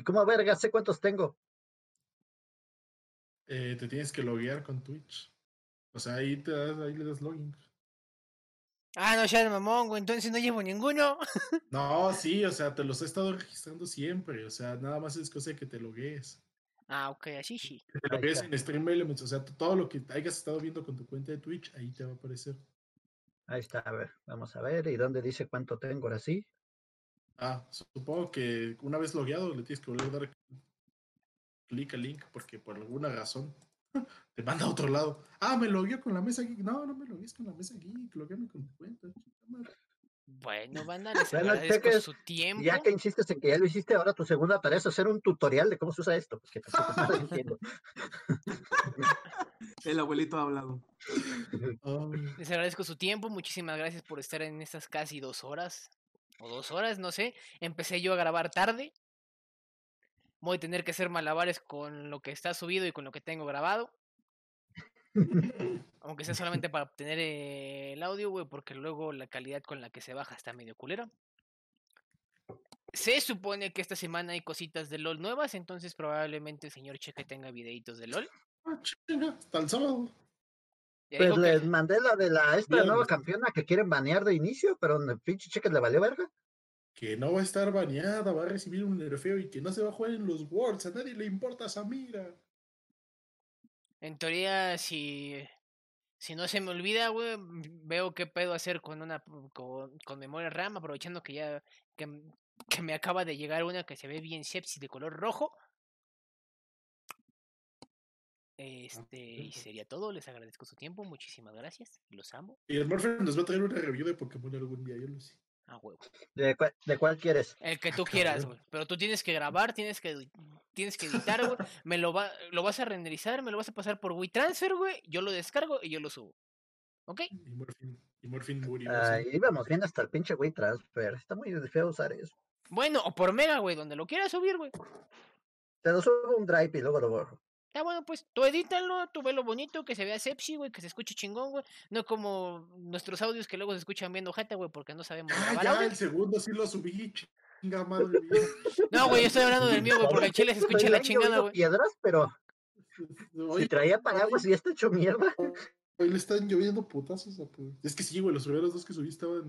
¿Cómo verga? Sé cuántos tengo. Eh, te tienes que loguear con Twitch. O sea, ahí, te das, ahí le das login. Ah, no, ya mamón, güey. Entonces no llevo ninguno. No, sí, o sea, te los he estado registrando siempre. O sea, nada más es cosa de que te loguees. Ah, ok, así sí. Que te loguees en Stream Elements. O sea, todo lo que hayas estado viendo con tu cuenta de Twitch, ahí te va a aparecer. Ahí está, a ver, vamos a ver. ¿Y dónde dice cuánto tengo ahora sí? Ah, supongo que una vez logueado le tienes que volver a dar clic al link porque por alguna razón te manda a otro lado. Ah, me logueé con la mesa geek. No, no me loguees con la mesa geek, logueame con tu cuenta. madre. Bueno, banda, les Bueno, agradezco cheques, su tiempo. Ya que insistes en que ya lo hiciste, ahora tu segunda tarea es hacer un tutorial de cómo se usa esto. Porque tampoco no lo entiendo. El abuelito ha hablado. Les agradezco su tiempo. Muchísimas gracias por estar en estas casi dos horas. O dos horas, no sé. Empecé yo a grabar tarde. Voy a tener que hacer malabares con lo que está subido y con lo que tengo grabado. Aunque sea solamente para obtener eh, el audio, güey, porque luego la calidad con la que se baja está medio culera. Se supone que esta semana hay cositas de LOL nuevas, entonces probablemente el señor Cheque tenga videitos de LOL. ah, hasta el sábado. Pues que- les mandé la de la esta nueva campeona que quieren banear de inicio, pero el pinche cheque le valió verga. Que no va a estar baneada, va a recibir un nerfeo y que no se va a jugar en los Worlds. A nadie le importa Samira. En teoría, si, si no se me olvida, güey, veo qué pedo hacer con una con, con memoria RAM, aprovechando que ya que, me acaba de llegar una que se ve bien sepsi de color rojo. Este, y sería todo, les agradezco su tiempo, muchísimas gracias, los amo. Y el Morphin nos va a traer una review de Pokémon algún día, yo lo sé. A huevo. ¿De, cua- de cuál quieres? El que tú quieras, güey. Pero tú tienes que grabar, tienes que, tienes que editar, güey. Me lo, va, lo vas a renderizar, me lo vas a pasar por WeTransfer, güey. Yo lo descargo y yo lo subo. ¿Ok? Y Morphin, Y Morfin murió. Ahí sí. íbamos bien hasta el pinche güey transfer. Está muy feo usar eso. Bueno, o por Mega, güey, donde lo quieras subir, güey. Te lo subo un drive y luego lo borro. Ya bueno, pues tú edítalo, tú ve lo bonito, que se vea sepsi, güey, que se escuche chingón, güey. No como nuestros audios que luego se escuchan viendo jeta, güey, porque no sabemos Ah, grabar ya, audio. el segundo sí lo subí. Chinga madre mía. No, güey, yo estoy hablando del mío, güey, porque el chile se escucha la chingada, güey. piedras, pero si traía paraguas y ya está hecho mierda. hoy le están lloviendo putazos. a pu- Es que sí, güey, los primeros dos que subí estaban